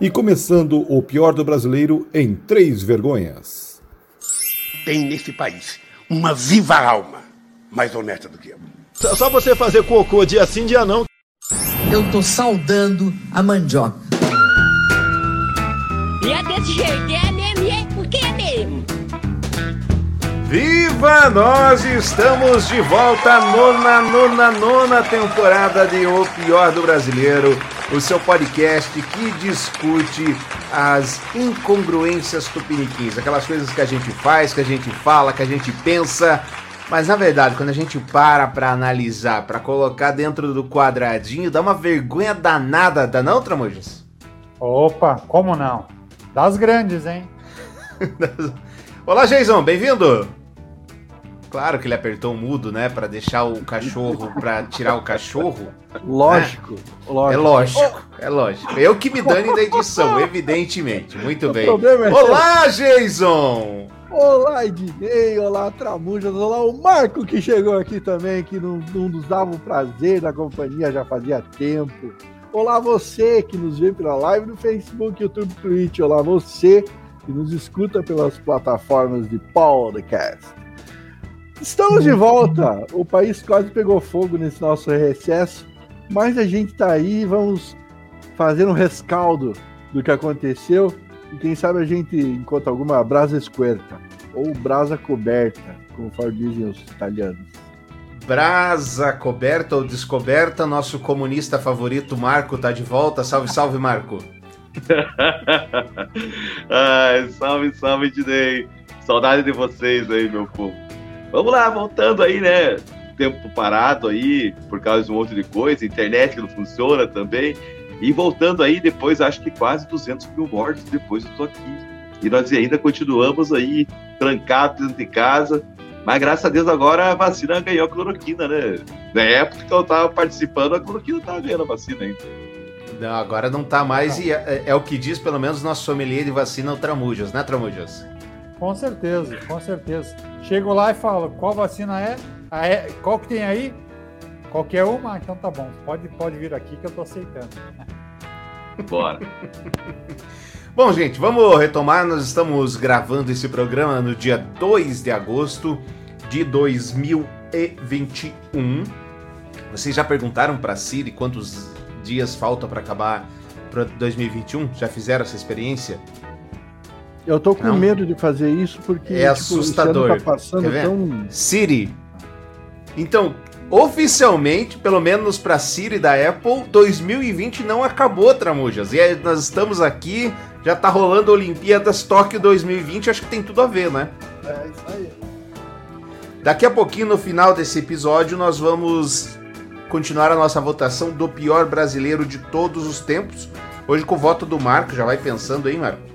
E começando o pior do brasileiro em três vergonhas. Tem nesse país uma viva alma mais honesta do que eu. Só você fazer cocô dia sim, dia não. Eu tô saudando a mandioca. E é desse jeito, é mesmo, é porque é mesmo. Viva! Nós estamos de volta, nona, nona, nona temporada de O Pior do Brasileiro o seu podcast que discute as incongruências tupiniquins, aquelas coisas que a gente faz, que a gente fala, que a gente pensa, mas na verdade, quando a gente para para analisar, para colocar dentro do quadradinho, dá uma vergonha danada, dá não, Tramujas? Opa, como não? Das grandes, hein? Olá, Jason, bem-vindo! Claro que ele apertou o mudo, né? Para deixar o cachorro, para tirar o cachorro. Lógico, né? lógico. É lógico, é lógico. Eu que me dane da edição, evidentemente. Muito bem. É olá, Jason! Olá, Ednei, olá, Tramujas, olá, o Marco que chegou aqui também, que não, não nos dava o prazer da companhia já fazia tempo. Olá, você que nos vê pela live no Facebook, YouTube, Twitch. Olá, você que nos escuta pelas plataformas de podcast. Estamos de volta. O país quase pegou fogo nesse nosso recesso, mas a gente tá aí, vamos fazer um rescaldo do que aconteceu e quem sabe a gente encontra alguma brasa esquerta ou brasa coberta, conforme dizem os italianos. Brasa coberta ou descoberta, nosso comunista favorito Marco tá de volta. Salve, salve, Marco. Ai, salve, salve, Dinei. Saudade de vocês aí, meu povo. Vamos lá, voltando aí, né? Tempo parado aí, por causa de um monte de coisa, internet que não funciona também. E voltando aí, depois, acho que quase 200 mil mortos depois eu tô aqui. E nós ainda continuamos aí, trancados dentro de casa. Mas graças a Deus agora a vacina ganhou a cloroquina, né? Na época que eu tava participando, a cloroquina tava ganhando a vacina ainda. Não, agora não tá mais, e é, é, o que diz pelo menos nosso sommelier de vacina, o Tramujas, né, Tramujas? Com certeza, com certeza. Chego lá e falo, qual vacina é? Ah, é qual que tem aí? Qualquer uma? então tá bom. Pode, pode vir aqui que eu tô aceitando. Bora. bom, gente, vamos retomar. Nós estamos gravando esse programa no dia 2 de agosto de 2021. Vocês já perguntaram para Siri quantos dias falta para acabar para 2021? Já fizeram essa experiência? Eu tô com não. medo de fazer isso porque é tipo, assustador. Tá passando tão... Siri. Então, oficialmente, pelo menos para Siri da Apple, 2020 não acabou, Tramujas. E aí, nós estamos aqui, já tá rolando Olimpíadas Tóquio 2020, acho que tem tudo a ver, né? É, isso aí. Daqui a pouquinho, no final desse episódio, nós vamos continuar a nossa votação do pior brasileiro de todos os tempos. Hoje com o voto do Marco, já vai pensando aí, Marco?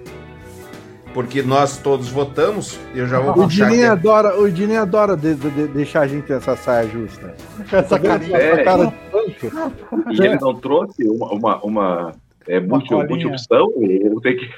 Porque nós todos votamos, eu já vou o Dinei adora O Dinei adora de, de, de deixar a gente essa saia justa. Essa carinha, é, cara de E ele não trouxe uma, uma, uma é, multi, multi-opção? Eu tenho que...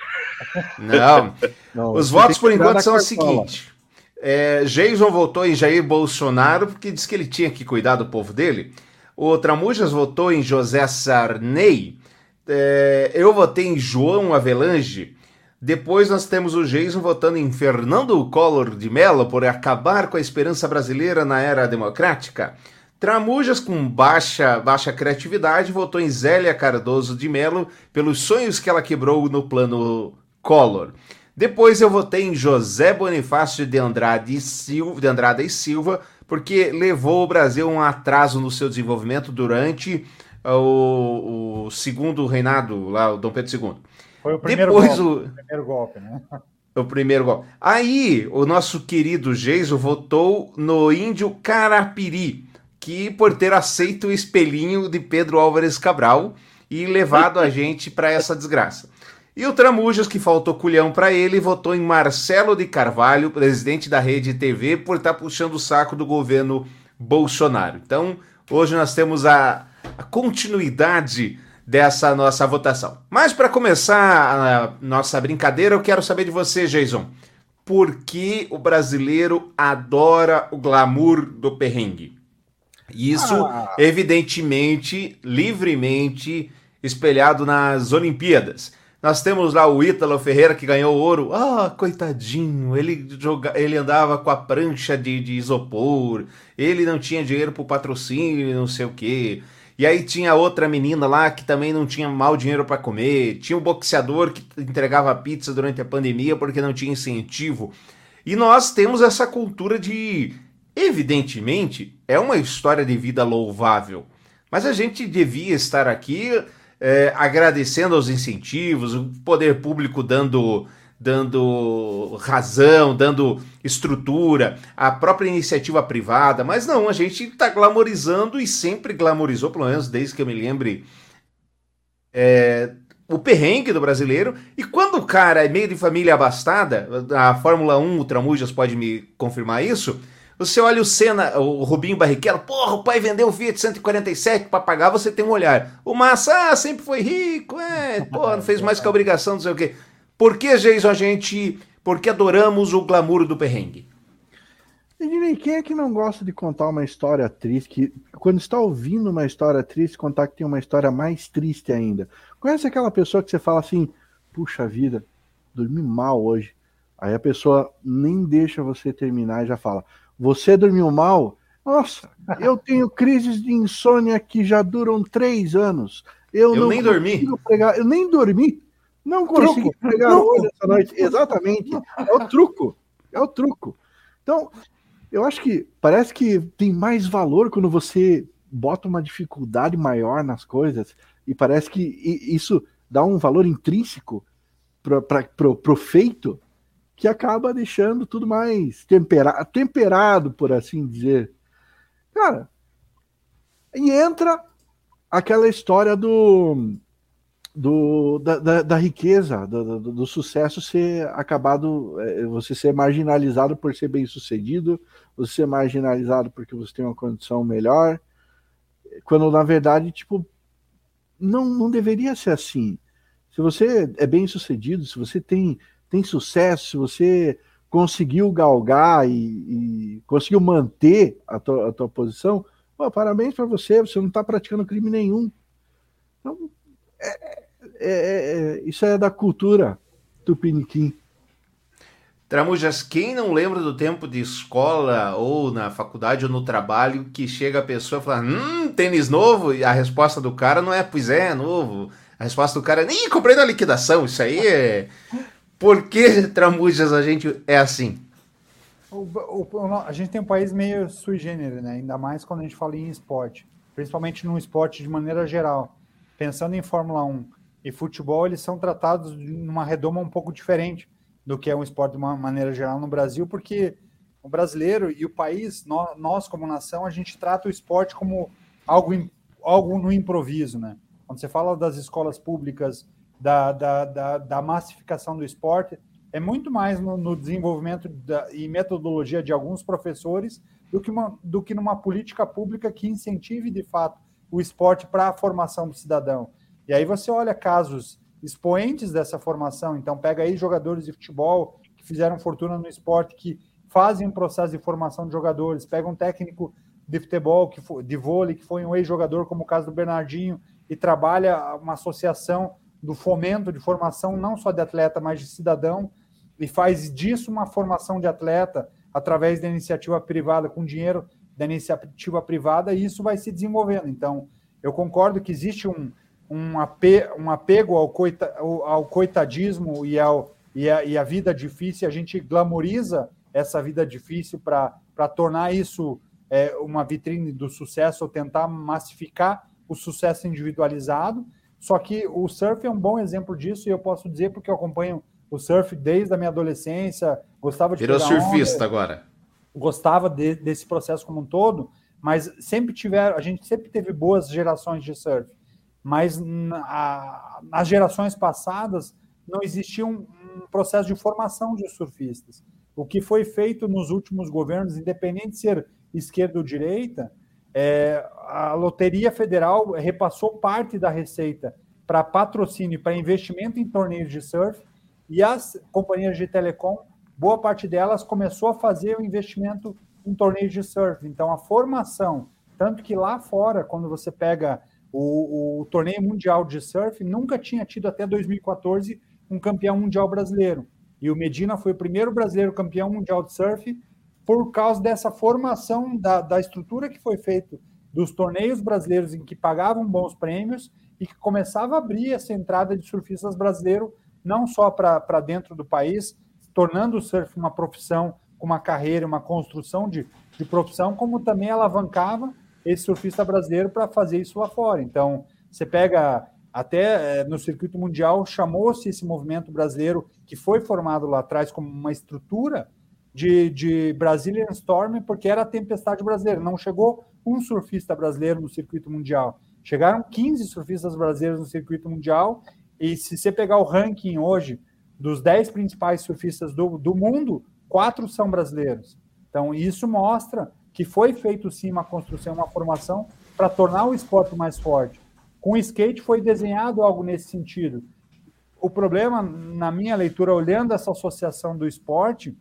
Não. não Os votos, por enquanto, são o seguinte. É, Jason votou em Jair Bolsonaro porque disse que ele tinha que cuidar do povo dele. O Tramujas votou em José Sarney. É, eu votei em João Avelange depois nós temos o Jason votando em Fernando Collor de Mello por acabar com a esperança brasileira na era democrática. Tramujas, com baixa, baixa criatividade, votou em Zélia Cardoso de Mello pelos sonhos que ela quebrou no plano Collor. Depois eu votei em José Bonifácio de Andrade e Silva, de Andrade e Silva porque levou o Brasil a um atraso no seu desenvolvimento durante o, o segundo reinado, lá, o Dom Pedro II. Foi o primeiro Depois golpe, o... o primeiro golpe, né? O primeiro golpe. Aí, o nosso querido Geiso votou no índio Carapiri, que por ter aceito o espelhinho de Pedro Álvares Cabral e levado a gente para essa desgraça. E o Tramujas, que faltou culhão para ele, votou em Marcelo de Carvalho, presidente da Rede TV, por estar tá puxando o saco do governo Bolsonaro. Então, hoje nós temos a, a continuidade dessa nossa votação. Mas para começar a nossa brincadeira, eu quero saber de você, Jason. Por que o brasileiro adora o glamour do perrengue? Isso, ah. evidentemente, livremente espelhado nas Olimpíadas. Nós temos lá o Ítalo Ferreira que ganhou ouro. Ah, coitadinho, ele, joga, ele andava com a prancha de, de isopor, ele não tinha dinheiro pro patrocínio, não sei o quê. E aí tinha outra menina lá que também não tinha mal dinheiro para comer. Tinha um boxeador que entregava pizza durante a pandemia porque não tinha incentivo. E nós temos essa cultura de. Evidentemente, é uma história de vida louvável. Mas a gente devia estar aqui é, agradecendo aos incentivos, o poder público dando, dando razão, dando estrutura, a própria iniciativa privada, mas não, a gente está glamorizando e sempre glamorizou, pelo menos desde que eu me lembre, é, o perrengue do brasileiro. E quando o cara é meio de família abastada, a Fórmula 1, o Tramujas pode me confirmar isso você olha o Senna, o Rubinho Barrichello, porra, o pai vendeu o Fiat 147 para pagar, você tem um olhar. O Massa, ah, sempre foi rico, é, porra, não fez mais que a obrigação, não sei o quê. Por que, Jason, a gente, por que adoramos o glamour do perrengue? E quem é que não gosta de contar uma história triste? Que, quando está ouvindo uma história triste, contar que tem uma história mais triste ainda. Conhece aquela pessoa que você fala assim, puxa vida, dormi mal hoje. Aí a pessoa nem deixa você terminar e já fala, você dormiu mal? Nossa, eu tenho crises de insônia que já duram três anos. Eu, eu nem dormi. Pregar, eu nem dormi. Não consegui truco. pregar truco. hoje essa noite. Exatamente. É o truco. É o truco. Então, eu acho que parece que tem mais valor quando você bota uma dificuldade maior nas coisas e parece que isso dá um valor intrínseco para o feito que acaba deixando tudo mais tempera temperado, por assim dizer. Cara, e entra aquela história do, do da, da, da riqueza, do, do, do, sucesso ser acabado, é, você ser marginalizado por ser bem sucedido, você ser marginalizado porque você tem uma condição melhor, quando na verdade, tipo, não, não deveria ser assim. Se você é bem sucedido, se você tem tem sucesso, se você conseguiu galgar e, e conseguiu manter a tua, a tua posição, pô, parabéns para você, você não está praticando crime nenhum. Então, é, é, é, é, isso é da cultura tupiniquim. Tramujas, quem não lembra do tempo de escola ou na faculdade ou no trabalho que chega a pessoa e fala, hum, tênis novo? E a resposta do cara não é, pois é, novo. A resposta do cara é, nem comprei na liquidação, isso aí é... Por que Tramujas a gente é assim? O, o, a gente tem um país meio sui generis, né? Ainda mais quando a gente fala em esporte, principalmente no esporte de maneira geral. Pensando em Fórmula 1 e futebol, eles são tratados numa redoma um pouco diferente do que é um esporte de uma maneira geral no Brasil, porque o brasileiro e o país, nós, como nação, a gente trata o esporte como algo, algo no improviso, né? Quando você fala das escolas públicas da, da, da, da massificação do esporte é muito mais no, no desenvolvimento da, e metodologia de alguns professores do que, uma, do que numa política pública que incentive de fato o esporte para a formação do cidadão. E aí você olha casos expoentes dessa formação, então pega aí jogadores de futebol que fizeram fortuna no esporte, que fazem um processo de formação de jogadores, pega um técnico de futebol, que foi, de vôlei, que foi um ex-jogador, como o caso do Bernardinho, e trabalha uma associação do fomento de formação não só de atleta, mas de cidadão, e faz disso uma formação de atleta através da iniciativa privada, com dinheiro da iniciativa privada, e isso vai se desenvolvendo. Então, eu concordo que existe um, um, ape, um apego ao, coita, ao coitadismo e, ao, e, a, e a vida difícil, a gente glamoriza essa vida difícil para tornar isso é, uma vitrine do sucesso ou tentar massificar o sucesso individualizado, só que o surf é um bom exemplo disso e eu posso dizer porque eu acompanho o surf desde a minha adolescência, gostava de Virou surfista onda, agora. Gostava de, desse processo como um todo, mas sempre tiveram, a gente sempre teve boas gerações de surf. Mas na, nas gerações passadas não existia um, um processo de formação de surfistas. O que foi feito nos últimos governos, independente de ser esquerda ou direita, é, a Loteria Federal repassou parte da receita para patrocínio, para investimento em torneios de surf, e as companhias de telecom, boa parte delas começou a fazer o investimento em torneios de surf. Então, a formação, tanto que lá fora, quando você pega O, o, torneio mundial de surf nunca tinha tido até 2014 um campeão mundial brasileiro. E o Medina foi o primeiro brasileiro campeão mundial de surf por causa dessa formação da, da estrutura que foi feita dos torneios brasileiros em que pagavam bons prêmios e que começava a abrir essa entrada de surfistas brasileiros não só para dentro do país, tornando o surf uma profissão, uma carreira, uma construção de, de profissão, como também alavancava esse surfista brasileiro para fazer isso lá fora. Então, você pega até é, no circuito mundial, chamou-se esse movimento brasileiro que foi formado lá atrás como uma estrutura de, de Brazilian Storm, porque era a tempestade brasileira. Não chegou um surfista brasileiro no circuito mundial. Chegaram 15 surfistas brasileiros no circuito mundial, e se você pegar o ranking hoje dos 10 principais surfistas do, do mundo, quatro são brasileiros. Então, isso mostra que foi feito sim uma construção, uma formação para tornar o esporte mais forte. Com o skate foi desenhado algo nesse sentido. O problema, na minha leitura, olhando essa associação do esporte,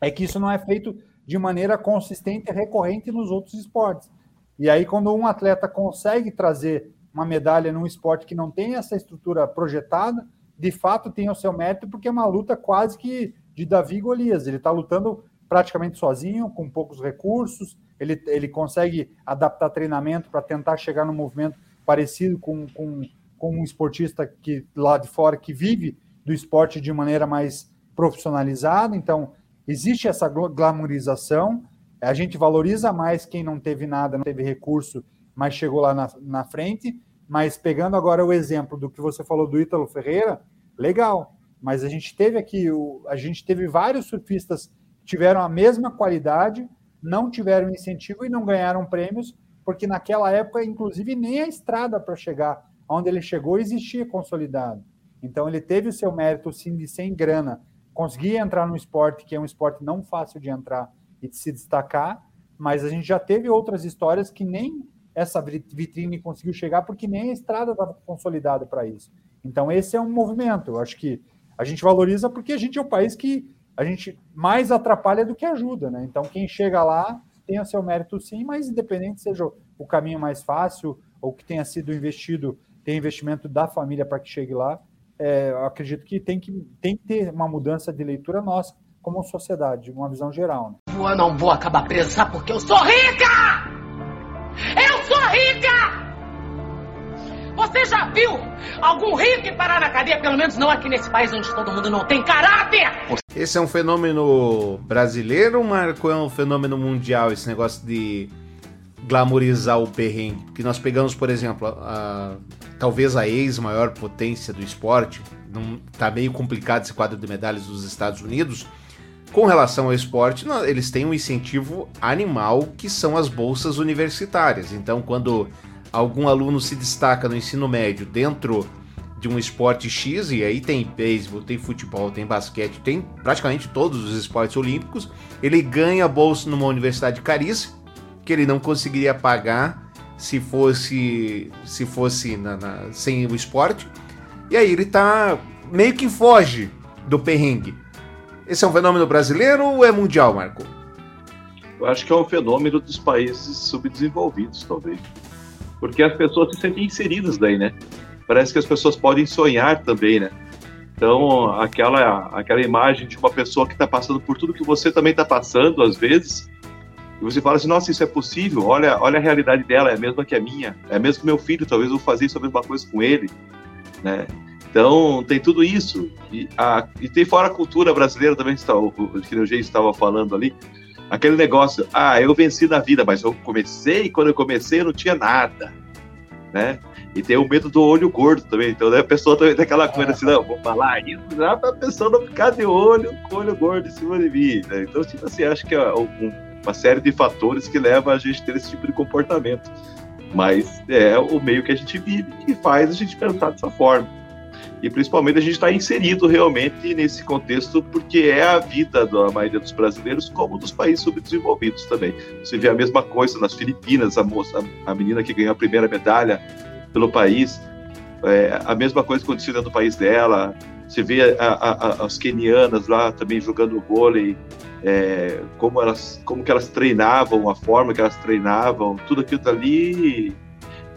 é que isso não é feito de maneira consistente e recorrente nos outros esportes. E aí, quando um atleta consegue trazer uma medalha num esporte que não tem essa estrutura projetada, de fato tem o seu mérito, porque é uma luta quase que de Davi Golias. Ele está lutando praticamente sozinho, com poucos recursos, ele, ele consegue adaptar treinamento para tentar chegar no movimento parecido com, com, com um esportista que lá de fora que vive do esporte de maneira mais profissionalizada. Então, existe essa glamorização. A gente valoriza mais quem não teve nada, não teve recurso, mas chegou lá na, na frente. Mas pegando agora o exemplo do que você falou do Ítalo Ferreira, legal. Mas a gente teve aqui, o, a gente teve vários surfistas tiveram a mesma qualidade, não tiveram incentivo e não ganharam prêmios, porque naquela época, inclusive, nem a estrada para chegar onde ele chegou existia consolidado. Então, ele teve o seu mérito, sim, de sem grana, conseguir entrar no esporte, que é um esporte não fácil de entrar e de se destacar, mas a gente já teve outras histórias que nem essa vitrine conseguiu chegar, porque nem a estrada estava consolidada para isso. Então, esse é um movimento. Eu acho que a gente valoriza porque a gente é um país que a gente mais atrapalha do que ajuda, né? Então, quem chega lá tem o seu mérito sim, mas independente seja o caminho mais fácil ou que tenha sido investido, tem investimento da família para que chegue lá, é, eu acredito que tem, que tem que ter uma mudança de leitura nossa como sociedade, uma visão geral. Né? Eu não vou acabar presa porque eu sou rica! Viu algum rico parar na cadeia? Pelo menos não aqui nesse país onde todo mundo não tem caráter. Esse é um fenômeno brasileiro, Marco? É um fenômeno mundial esse negócio de glamorizar o perrengue? Porque nós pegamos, por exemplo, a, a, talvez a ex-maior potência do esporte, não, tá meio complicado esse quadro de medalhas dos Estados Unidos. Com relação ao esporte, eles têm um incentivo animal que são as bolsas universitárias. Então, quando algum aluno se destaca no ensino médio dentro de um esporte X, e aí tem beisebol, tem futebol, tem basquete, tem praticamente todos os esportes olímpicos, ele ganha bolsa numa universidade caríssima, que ele não conseguiria pagar se fosse se fosse na, na, sem o esporte. E aí ele tá meio que foge do perrengue. Esse é um fenômeno brasileiro ou é mundial, Marco? Eu acho que é um fenômeno dos países subdesenvolvidos, talvez porque as pessoas se sentem inseridas daí, né? Parece que as pessoas podem sonhar também, né? Então, aquela, aquela imagem de uma pessoa que está passando por tudo que você também está passando, às vezes, e você fala assim, nossa, isso é possível, olha, olha a realidade dela, é a mesma que a minha, é a mesma que meu filho, talvez eu vou fazer isso a mesma coisa com ele, né? Então, tem tudo isso. E, a, e tem fora a cultura brasileira também, que, está, o, que estava falando ali, aquele negócio, ah, eu venci na vida, mas eu comecei, quando eu comecei eu não tinha nada, né? E tem o medo do olho gordo também, então né, a pessoa também tem aquela coisa assim, não, vou falar isso já pra pessoa não ficar de olho com o olho gordo em cima de mim, né? Então, tipo assim, acho que é um, uma série de fatores que leva a gente a ter esse tipo de comportamento. Mas é o meio que a gente vive que faz a gente pensar dessa forma e principalmente a gente está inserido realmente nesse contexto porque é a vida da maioria dos brasileiros como dos países subdesenvolvidos também. Você vê a mesma coisa nas Filipinas, a moça, a menina que ganhou a primeira medalha pelo país, é, a mesma coisa aconteceu dentro do país dela. Você vê a, a, as quenianas lá também jogando vôlei, é, como elas, como que elas treinavam, a forma que elas treinavam, tudo aquilo dali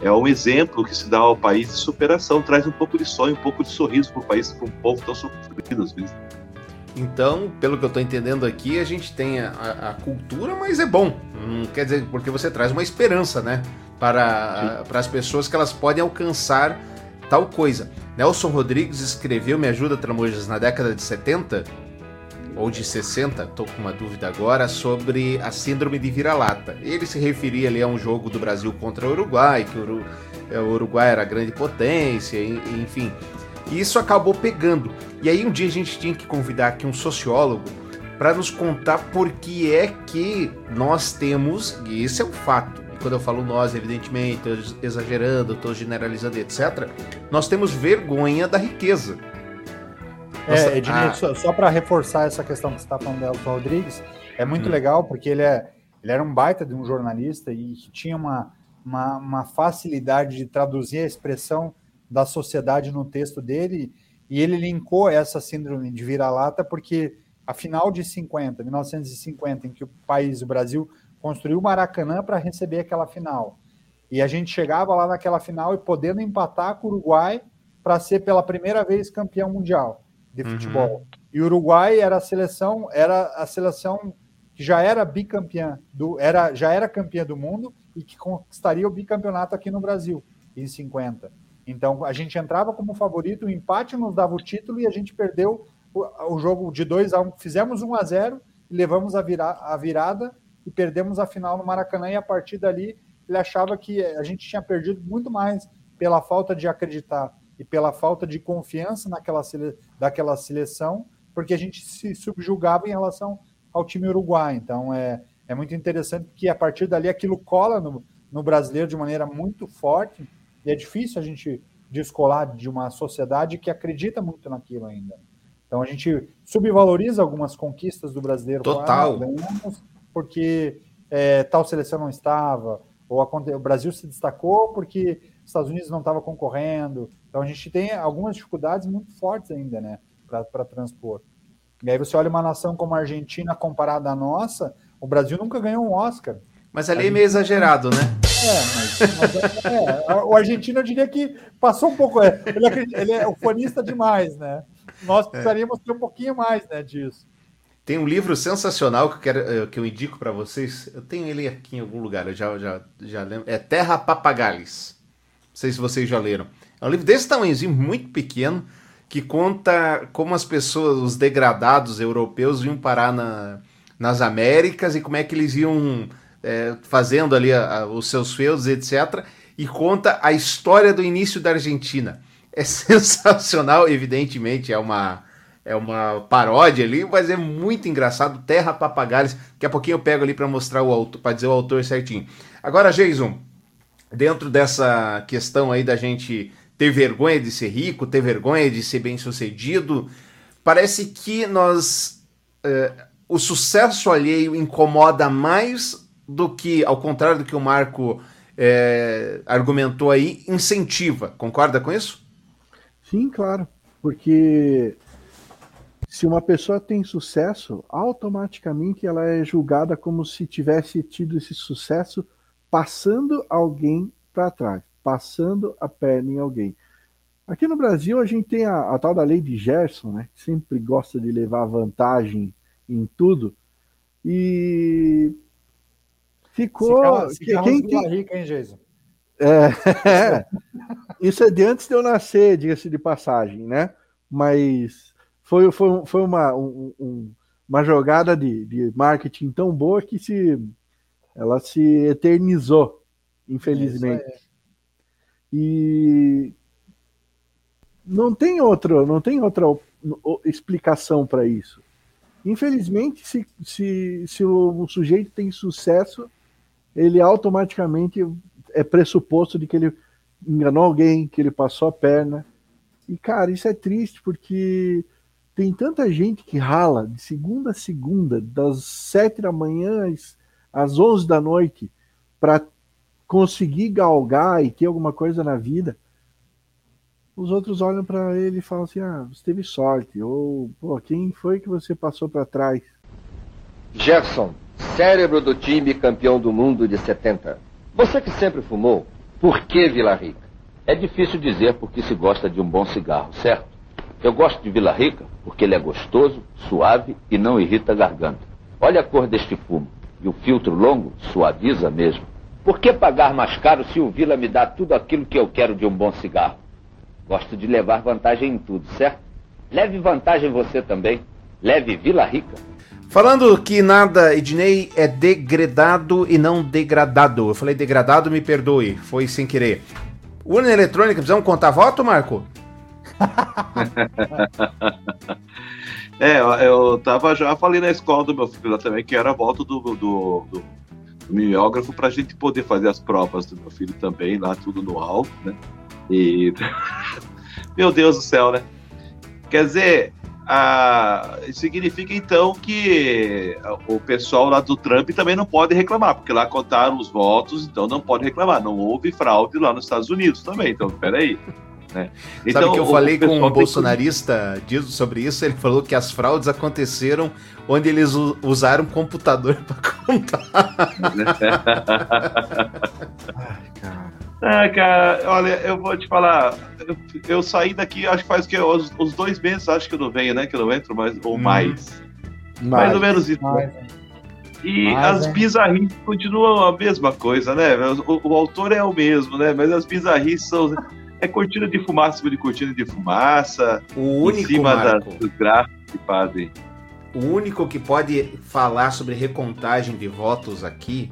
é um exemplo que se dá ao país de superação, traz um pouco de sonho, um pouco de sorriso para o país, para um povo tão sofrido às vezes. Então, pelo que eu estou entendendo aqui, a gente tem a, a, cultura, mas é bom. Não quer dizer, porque você traz uma esperança, né? Para, para as pessoas que elas podem alcançar tal coisa. Nelson Rodrigues escreveu Me Ajuda Tramojas na década de 70 ou de 60, estou com uma dúvida agora, sobre a síndrome de vira-lata. Ele se referia ali a um jogo do Brasil contra o Uruguai, que o, é, Uruguai era grande potência, enfim. E isso acabou pegando. E aí um dia a gente tinha que convidar aqui um sociólogo para nos contar por que é que nós temos, e esse é um fato, e quando eu falo nós, evidentemente, estou exagerando, estou generalizando, etc., nós temos vergonha da riqueza. É, Ednei, ah. só, só para reforçar essa questão que você está falando do Elton Rodrigues, é muito hum. legal porque ele, é, ele era um baita de um jornalista e tinha uma, uma, uma facilidade de traduzir a expressão da sociedade no texto dele, e ele linkou essa síndrome de vira-lata porque a final de 50, 1950, em que o país, o Brasil, construiu o Maracanã para receber aquela final. E a gente chegava lá naquela final e podendo empatar com o Uruguai para ser pela primeira vez campeão mundial de uhum. futebol. Uhum. E o Uruguai era a seleção, era a seleção que já era bicampeã do, era já era campeã do mundo e que conquistaria o bicampeonato aqui no Brasil em 50. Então a gente entrava como favorito, o empate nos dava o título e a gente perdeu o, o jogo de 2 a 1, um. fizemos 1 um a 0 e levamos a, vira, a virada e perdemos a final no Maracanã e a partir dali ele achava que a gente tinha perdido muito mais pela falta de acreditar e pela falta de confiança naquela sele, daquela seleção, porque a gente se subjugava em relação ao time uruguai. Então é, é muito interessante que a partir dali aquilo cola no, no brasileiro de maneira muito forte e é difícil a gente descolar de uma sociedade que acredita muito naquilo ainda. Então a gente subvaloriza algumas conquistas do brasileiro. Total. Ah, porque é, tal seleção não estava, ou o Brasil se destacou porque os Estados Unidos não estava concorrendo. Então a gente tem algumas dificuldades muito fortes ainda, né, para transpor. E aí você olha uma nação como a Argentina comparada à nossa, o Brasil nunca ganhou um Oscar. Mas ali é meio exagerado, né? É, mas, mas é, o argentino eu diria que passou um pouco. É, ele, é, ele é ufanista demais, né? Nós precisaríamos ter um pouquinho mais né, disso. Tem um livro sensacional que eu, quero, eh, que eu indico para vocês. Eu tenho ele aqui em algum lugar, eu já, já, já lembro. É Terra Papagales. Não sei se vocês já leram. É um livro desse tamanhozinho, muito pequeno, que conta como as pessoas, os degradados europeus, iam parar na, nas Américas e como é que eles iam é, fazendo ali a, a, os seus feudos, etc. E conta a história do início da Argentina. É sensacional, evidentemente, é uma, é uma paródia ali, mas é muito engraçado. Terra Papagales. Daqui a pouquinho eu pego ali para mostrar o autor, para dizer o autor certinho. Agora, Jason, dentro dessa questão aí da gente ter vergonha de ser rico, ter vergonha de ser bem sucedido. Parece que nós. É, o sucesso alheio incomoda mais do que, ao contrário do que o Marco é, argumentou aí, incentiva. Concorda com isso? Sim, claro. Porque se uma pessoa tem sucesso, automaticamente ela é julgada como se tivesse tido esse sucesso passando alguém para trás passando a perna em alguém. Aqui no Brasil a gente tem a, a tal da lei de Gerson, né? Que sempre gosta de levar vantagem em tudo. E ficou. Se se quem tem... rica, hein, Jason? É, é, isso é de antes de eu nascer, diga-se de passagem, né? Mas foi, foi, foi uma, um, um, uma jogada de, de marketing tão boa que se ela se eternizou, infelizmente. É e não tem outra, não tem outra explicação para isso. Infelizmente, se, se, se o, sujeito tem sucesso, ele automaticamente é pressuposto de que ele enganou alguém, que ele passou a perna. E, cara, isso é triste porque tem tanta gente que rala de segunda a segunda, das sete da manhã às onze da noite, para conseguir galgar e ter alguma coisa na vida, os outros olham para ele e falam assim: ah, você teve sorte, ou pô, quem foi que você passou para trás? Jefferson, cérebro do time campeão do mundo de 70. Você que sempre fumou, Por que Vila Rica? É difícil dizer porque se gosta de um bom cigarro, certo? Eu gosto de Vila Rica porque ele é gostoso, suave e não irrita a garganta. Olha a cor deste fumo. E o filtro longo suaviza mesmo. Por que pagar mais caro se o Vila me dá tudo aquilo que eu quero de um bom cigarro? Gosto de levar vantagem em tudo, certo? Leve vantagem você também. Leve Vila Rica. Falando que nada, Ednei, é degradado e não degradado. Eu falei degradado, me perdoe, foi sem querer. Urna eletrônica, precisamos contar voto, Marco? É, eu tava já falei na escola do meu filho lá também que era voto do, do, do, do mimeógrafo pra gente poder fazer as provas do meu filho também, lá tudo no alto, né? E. meu Deus do céu, né? Quer dizer, significa então que o pessoal lá do Trump também não pode reclamar, porque lá contaram os votos, então não pode reclamar. Não houve fraude lá nos Estados Unidos também, então peraí. Né? Então, Sabe que eu falei com um bolsonarista que... sobre isso? Ele falou que as fraudes aconteceram onde eles usaram computador para contar. Ai, cara. Ah, cara, olha, eu vou te falar. Eu, eu saí daqui, acho que faz que os, os, dois meses, acho que eu não venho, né? Que eu não entro mais, ou hum. mais. mais. Mais ou menos isso. Mais, e mais, as bizarrices continuam a mesma coisa, né? O, o, autor é o mesmo, né? Mas as bizarrices são. É cortina de fumaça de cortina de fumaça. O único, em cima da, dos gráficos que fazem. O único que pode falar sobre recontagem de votos aqui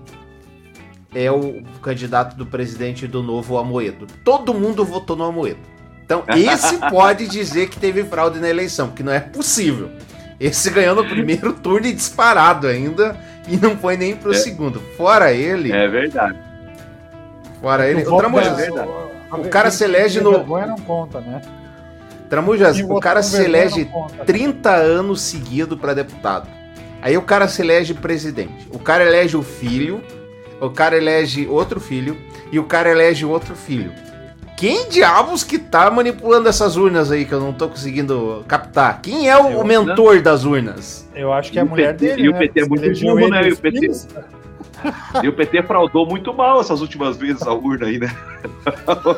é o candidato do presidente do novo Amoedo. Todo mundo votou no Amoedo. Então, esse pode dizer que teve fraude na eleição, que não é possível. Esse ganhou no primeiro turno e disparado ainda, e não foi nem pro é. segundo. Fora ele. É verdade. Fora ele. O, Tramujas, é o cara se elege no. Vergonha não conta, né? Tramujas, o cara se elege 30 anos seguido para deputado. Aí o cara se elege presidente. O cara elege o filho, o cara elege outro filho e o cara elege outro filho. Quem diabos que tá manipulando essas urnas aí que eu não tô conseguindo captar? Quem é o, eu, mentor das urnas? Eu acho que é a mulher PT, dele. E o PT né? é muito burro, né? E o PT, e o PT fraudou muito mal essas últimas vezes a urna aí, né?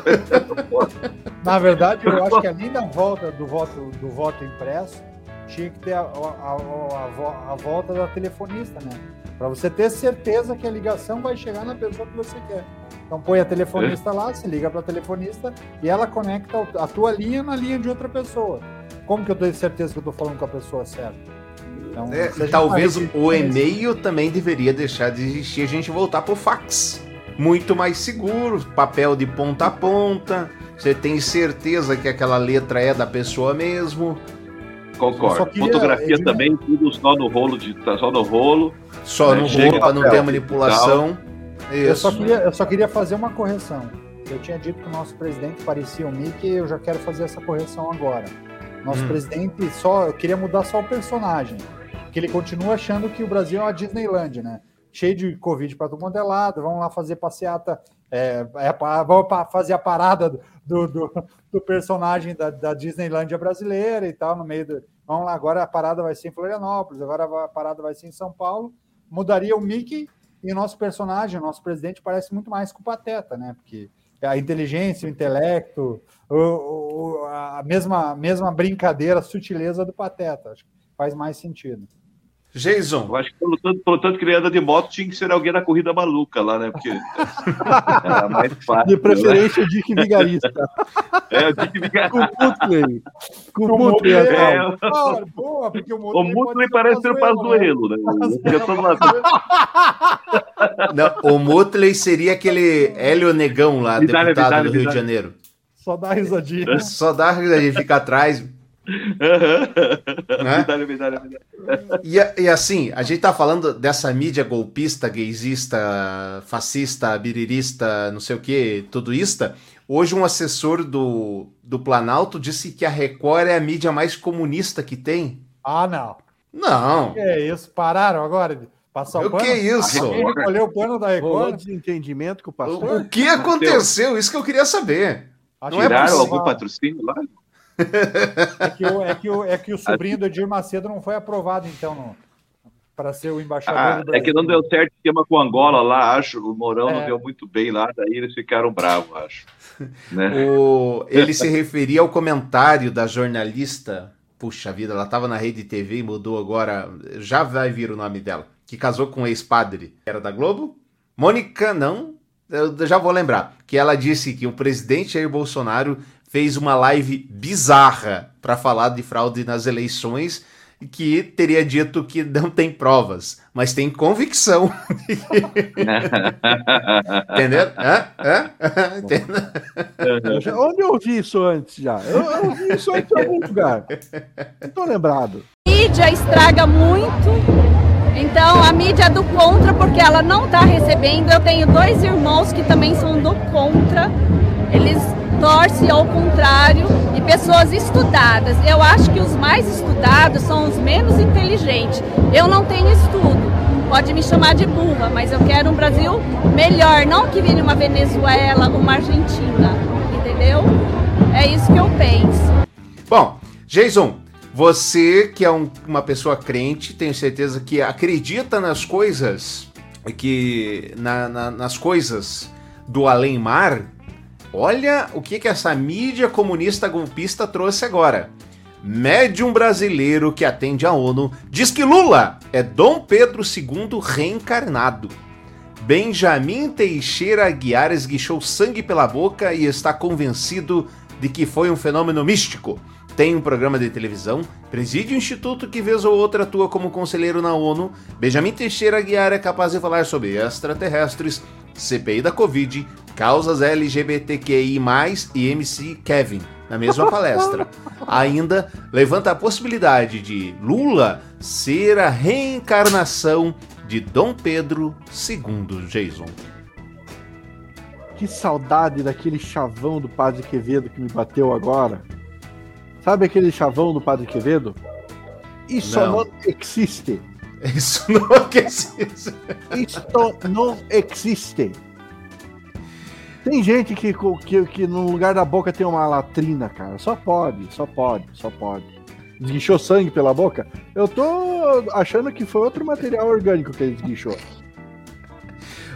Na verdade, eu acho que além da volta do voto, do voto impresso, tinha que ter a, a, a, a volta da telefonista, né? Para você ter certeza que a ligação vai chegar na pessoa que você quer. Então põe a telefonista lá, se liga para a telefonista e ela conecta a tua linha na linha de outra pessoa. Como que eu tenho certeza que eu estou falando com a pessoa certa? Então, é, talvez o e-mail também deveria deixar de existir, a gente voltar para o fax. Muito mais seguro, papel de ponta a ponta. Você tem certeza que aquela letra é da pessoa mesmo. Concordo. Queria, Fotografia também, tudo só no rolo de, só no rolo. Só né? no rolo para não ter manipulação. Eu só, queria, eu só queria fazer uma correção. Eu tinha dito que o nosso presidente parecia o Mickey, eu já quero fazer essa correção agora. Nosso hum. presidente só, eu queria mudar só o personagem, ele continua achando que o Brasil é uma Disneyland, né? Cheio de Covid para todo mundo é lado, vamos lá fazer passeata, é, é, vamos fazer a parada do, do, do personagem da, da Disneylândia brasileira e tal, no meio do. Vamos lá, agora a parada vai ser em Florianópolis, agora a parada vai ser em São Paulo. Mudaria o Mickey e o nosso personagem, o nosso presidente, parece muito mais com o Pateta, né? Porque a inteligência, o intelecto, o, o, a mesma, mesma brincadeira, a sutileza do Pateta. Acho que faz mais sentido. Jason. Eu acho que pelo tanto, pelo tanto que ele anda de moto, tinha que ser alguém da corrida maluca lá, né? Porque era mais fácil. De preferência, né? o Dick Vigarista. É, o Dick Vigarista. Com o Mutley. Com o Mutley, é, ah, boa, porque o Mutley, o Mutley parece ser o Pazuelo, né? Não, o Mutley seria aquele Hélio Negão lá, deputado Vidale, do Rio de Janeiro. Só dá risadinha. Só dá risadinha, fica atrás né? Verdade, verdade, verdade. E, e, assim, a gente tá falando dessa mídia golpista, gaysista, fascista, birirista, não sei o que, tudo isso. Hoje um assessor do, do Planalto disse que a Record é a mídia mais comunista que tem. Ah, não. Não. Que é isso? Pararam agora? Passar o, o que é isso? Recolheu o pano da Record. desentendimento com o pastor. O, o que aconteceu? Isso que eu queria saber. Não é Tiraram é algum patrocínio lá? É que, o, é, que o, é que o sobrinho do Edir Macedo não foi aprovado, então. Para ser o embaixador ah, É que não deu certo o esquema com Angola lá, acho. O Mourão é. não deu muito bem lá, daí eles ficaram bravos, acho. Né? O... Ele se referia ao comentário da jornalista. Puxa vida, ela estava na rede TV e mudou agora. Já vai vir o nome dela. Que casou com um ex-padre. Era da Globo? Mônica, não? Eu já vou lembrar. Que ela disse que o presidente Jair Bolsonaro fez uma live bizarra para falar de fraude nas eleições que teria dito que não tem provas, mas tem convicção. Entendeu? Hã? Hã? Entendeu? Onde eu ouvi isso antes já? Eu, eu ouvi isso antes em algum lugar. Não tô lembrado. A mídia estraga muito. Então a mídia é do contra porque ela não está recebendo. Eu tenho dois irmãos que também são do contra. Eles torce ao contrário e pessoas estudadas. Eu acho que os mais estudados são os menos inteligentes. Eu não tenho estudo, pode me chamar de burra, mas eu quero um Brasil melhor, não que vire uma Venezuela, uma Argentina, entendeu? É isso que eu penso. Bom, Jason, você que é um, uma pessoa crente, tenho certeza que acredita nas coisas que na, na, nas coisas do além-mar, Olha o que, que essa mídia comunista golpista trouxe agora. Médium brasileiro que atende a ONU diz que Lula é Dom Pedro II reencarnado. Benjamin Teixeira Aguiar esguichou sangue pela boca e está convencido de que foi um fenômeno místico. Tem um programa de televisão, preside um instituto que vez ou outra atua como conselheiro na ONU. Benjamin Teixeira Aguiar é capaz de falar sobre extraterrestres, CPI da Covid, causas LGBTQI+, e MC Kevin, na mesma palestra. Ainda levanta a possibilidade de Lula ser a reencarnação de Dom Pedro II Jason. Que saudade daquele chavão do Padre Quevedo que me bateu agora. Sabe aquele chavão do Padre Quevedo? Isso não, não existe. Isso não existe. Isso não existe. Tem gente que, que, que no lugar da boca tem uma latrina, cara. Só pode, só pode, só pode. Desguichou sangue pela boca? Eu tô achando que foi outro material orgânico que ele desguichou.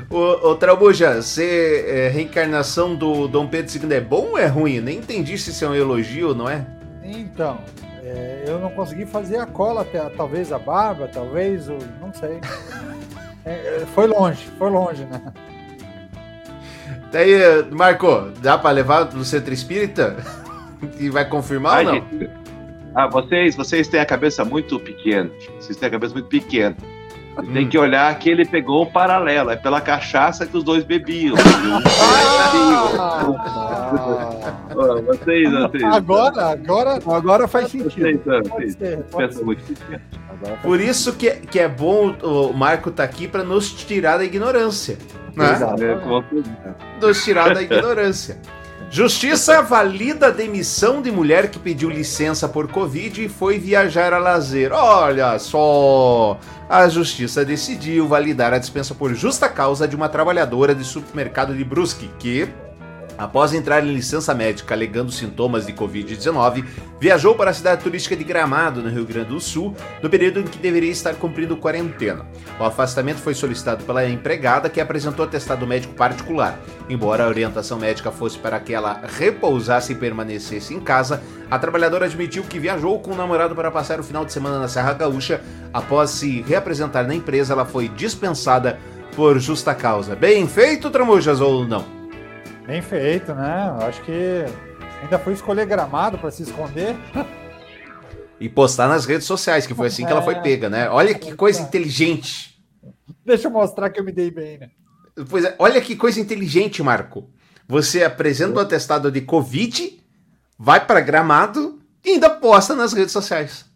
Ô, ô Trabuja, você, é, reencarnação do Dom Pedro II é bom ou é ruim? Nem entendi se isso é um elogio, não é? Então, é, eu não consegui fazer a cola, talvez a barba, talvez, o, não sei. É, foi longe, foi longe, né? Daí, Marco, dá para levar no centro espírita? e vai confirmar Ai, ou não? Gente, ah, vocês, vocês têm a cabeça muito pequena. Vocês têm a cabeça muito pequena. Hum. Tem que olhar que ele pegou um paralelo. É pela cachaça que os dois bebiam. ah, vocês, vocês, agora, agora, agora faz sentido. Vocês, muito Por isso que, que é bom o Marco estar tá aqui para nos tirar da ignorância. Né? Nos tirar da ignorância. Justiça valida a demissão de mulher que pediu licença por Covid e foi viajar a lazer. Olha só! A justiça decidiu validar a dispensa por justa causa de uma trabalhadora de supermercado de Brusque que, após entrar em licença médica alegando sintomas de Covid-19, viajou para a cidade turística de Gramado, no Rio Grande do Sul, no período em que deveria estar cumprindo quarentena. O afastamento foi solicitado pela empregada, que apresentou atestado médico particular. Embora a orientação médica fosse para que ela repousasse e permanecesse em casa, a trabalhadora admitiu que viajou com o namorado para passar o final de semana na Serra Gaúcha. Após se reapresentar na empresa, ela foi dispensada por justa causa. Bem feito, Tramujas, ou não? Bem feito, né? Acho que ainda foi escolher gramado para se esconder. E postar nas redes sociais, que foi assim que ela foi é. pega, né? Olha que coisa inteligente. Deixa eu mostrar que eu me dei bem, né? Pois é, olha que coisa inteligente, Marco. Você apresenta o atestado de Covid, vai para gramado e ainda posta nas redes sociais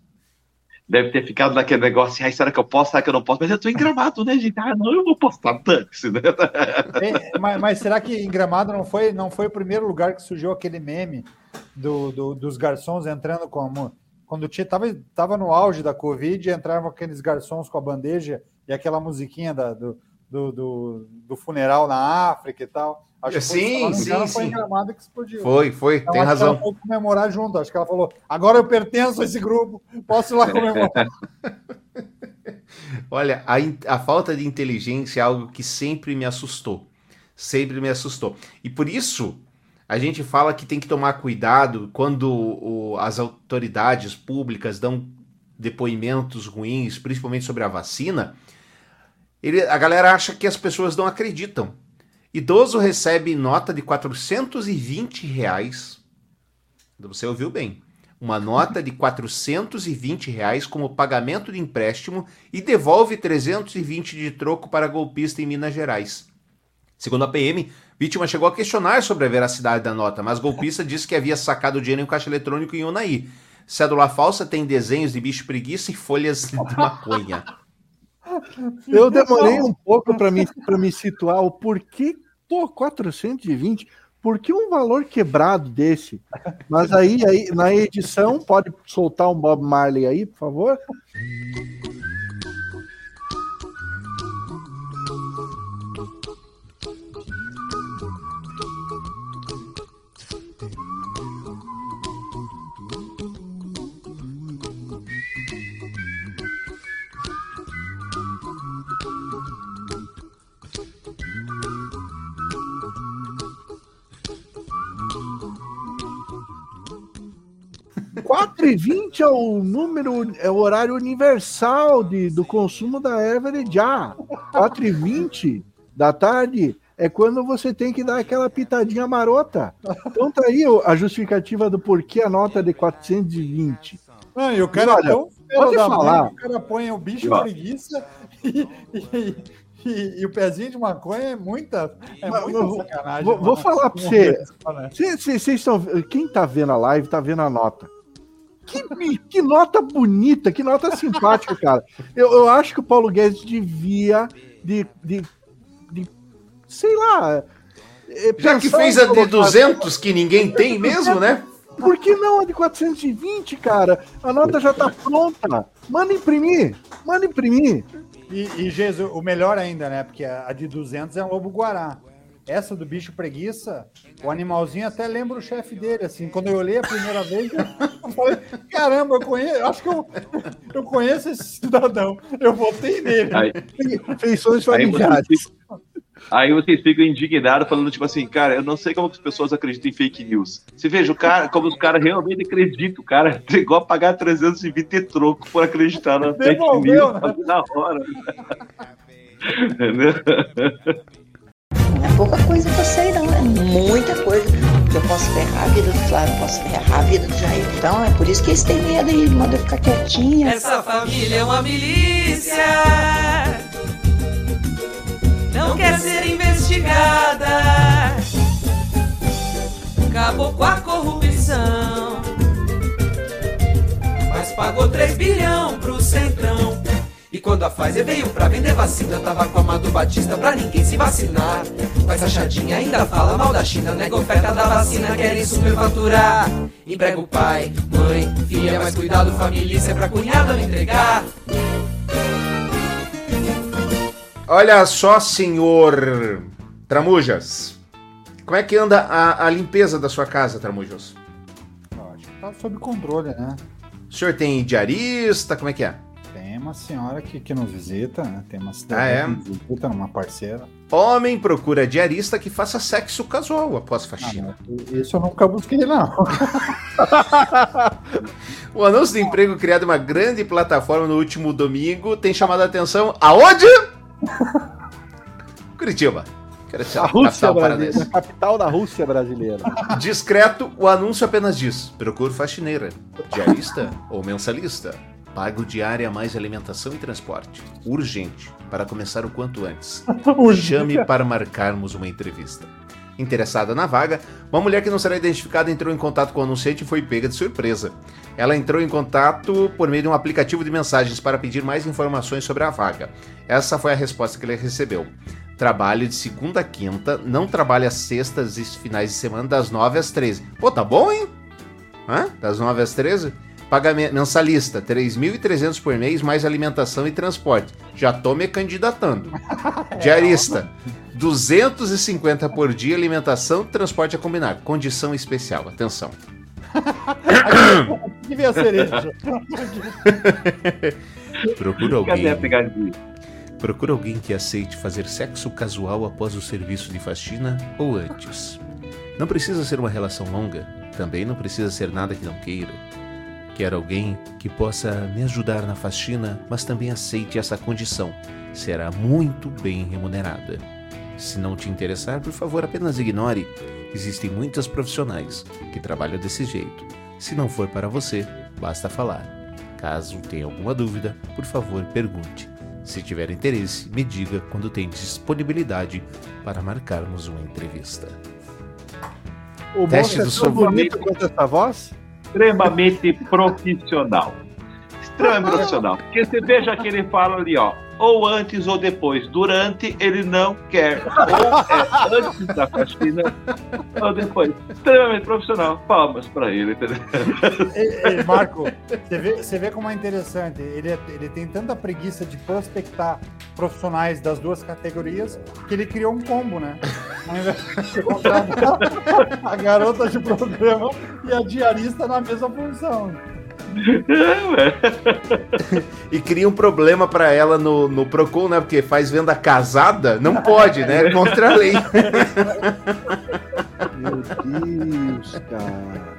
deve ter ficado naquele negócio, ai, será que eu posso, será que eu não posso? Mas eu tô em Gramado, né, gente? Ah, não, eu vou postar táxi, né? É, mas, mas, será que em Gramado não foi, não foi o primeiro lugar que surgiu aquele meme do, do dos garçons entrando como... Quando tinha, tava, tava no auge da Covid, entravam aqueles garçons com a bandeja e aquela musiquinha da, do, do, do, do funeral na África e tal. Acho sim, sim, sim. Foi Gramado que explodiu. Foi, foi, então, tem razão. ela foi comemorar junto. Acho que ela falou: agora eu pertenço a esse grupo, posso ir lá comemorar. Olha, a, a falta de inteligência é algo que sempre me assustou. Sempre me assustou. E por isso, a gente fala que tem que tomar cuidado quando o, as autoridades públicas dão depoimentos ruins, principalmente sobre a vacina. Ele, a galera acha que as pessoas não acreditam. Idoso recebe nota de 420 reais. Você ouviu bem. Uma nota de 420 reais como pagamento de empréstimo e devolve 320 de troco para golpista em Minas Gerais. Segundo a PM, vítima chegou a questionar sobre a veracidade da nota, mas golpista disse que havia sacado o dinheiro em um caixa eletrônico em Unaí. Cédula falsa tem desenhos de bicho preguiça e folhas de maconha. Eu demorei um pouco para me, me situar o porquê, pô, 420, por que um valor quebrado desse? Mas aí, aí na edição, pode soltar um Bob Marley aí, por favor? 4 e 20 é o número, é o horário universal de, do consumo da Everett já. 4 e 20 da tarde é quando você tem que dar aquela pitadinha marota. Então tá aí a justificativa do porquê a nota de 420. Não, e o cara olha, tão pode falar. Mãe, o cara põe o bicho preguiça e, e, e, e, o pezinho de maconha é muita, é muita vou, sacanagem. Vou, vou falar para você. Vocês estão. Quem tá vendo a live tá vendo a nota. Que, que nota bonita, que nota simpática, cara. Eu, eu acho que o Paulo Guedes devia de, de, de sei lá. Eh, Já que fez a de 200 que ninguém tem mesmo, né? Por que não a de 420, cara? A nota já tá pronta. Manda imprimir, manda imprimir. E, e Jesus, o melhor ainda, né? Porque a de 200 é um lobo guará. Essa do bicho preguiça, o animalzinho até lembra o chefe dele, assim. Quando eu olhei a primeira vez, eu falei, caramba, eu conheço, acho que eu, eu conheço esse cidadão. Eu votei nele. Aí, Feições familiares. Aí vocês ficam indignados falando, tipo assim, cara, eu não sei como as pessoas acreditam em fake news. Você veja o cara, como os caras realmente acreditam. O cara chegou a pagar 320 troco por acreditar na Devolveu, fake news né? na hora. Não pouca coisa que eu sei, não. É muita coisa. Eu posso ferrar a vida do Flávio, posso ferrar a vida do Jair. Então é por isso que eles têm medo e mandam ficar quietinha. Essa família é uma milícia. Não quer ser investigada. Acabou com a corrupção. Mas pagou 3 bilhão pro Centrão. E quando a Pfizer veio pra vender vacina, tava com a Madu Batista pra ninguém se vacinar. Mas a Chadinha ainda fala mal da China, nega oferta da vacina, querem superfaturar. Emprega o pai, mãe, filha, mas cuidado, família, isso é pra cunhada não entregar. Olha só, senhor Tramujas. Como é que anda a, a limpeza da sua casa, Tramujas? Acho que tá sob controle, né? O senhor tem diarista? Como é que é? Tem uma senhora que, que nos visita, né? Tem uma cidade Ah, é? que nos visita, uma parceira. Homem procura diarista que faça sexo casual após Ah, faxina. não, isso eu nunca busquei, não. O anúncio de emprego criado em uma grande plataforma no último domingo tem chamado a atenção aonde? Curitiba. Curitiba, A Rússia capital brasileira, a capital da Rússia brasileira. Discreto, o anúncio apenas diz: procure faxineira, diarista ou mensalista. Pago diária mais alimentação e transporte. Urgente, para começar o quanto antes. Chame para marcarmos uma entrevista. Interessada na vaga, uma mulher que não será identificada entrou em contato com o anunciante e foi pega de surpresa. Ela entrou em contato por meio de um aplicativo de mensagens para pedir mais informações sobre a vaga. Essa foi a resposta que ele recebeu. Trabalho de segunda a quinta, não trabalha sextas e finais de semana das 9 às 13. Pô, tá bom, hein? Hã? Das 9 às 13? Pagamento mensalista, 3.300 por mês, mais alimentação e transporte. Já tô me candidatando. Diarista, 250 por dia, alimentação e transporte a combinar. Condição especial, atenção. Devia ser isso. Procura a alguém. Procura alguém que aceite fazer sexo casual após o serviço de faxina ou antes. Não precisa ser uma relação longa, também não precisa ser nada que não queira. Quero alguém que possa me ajudar na faxina, mas também aceite essa condição. Será muito bem remunerada. Se não te interessar, por favor, apenas ignore. Existem muitas profissionais que trabalham desse jeito. Se não for para você, basta falar. Caso tenha alguma dúvida, por favor, pergunte. Se tiver interesse, me diga quando tem disponibilidade para marcarmos uma entrevista. O Teste é do tão sovaco. bonito quanto essa voz? Extremamente profissional. Extremamente profissional. Porque você veja que ele fala ali, ó. Ou antes ou depois. Durante, ele não quer. Ou é antes da faxina ou depois. Extremamente profissional. Palmas pra ele, entendeu? Marco, você vê, você vê como é interessante. Ele, é- ele tem tanta preguiça de prospectar profissionais das duas categorias que ele criou um combo, né? A garota de programa e a diarista na mesma função. E cria um problema pra ela no, no Procon, né? Porque faz venda casada, não pode, né? É Contra a lei. Meu Deus, cara.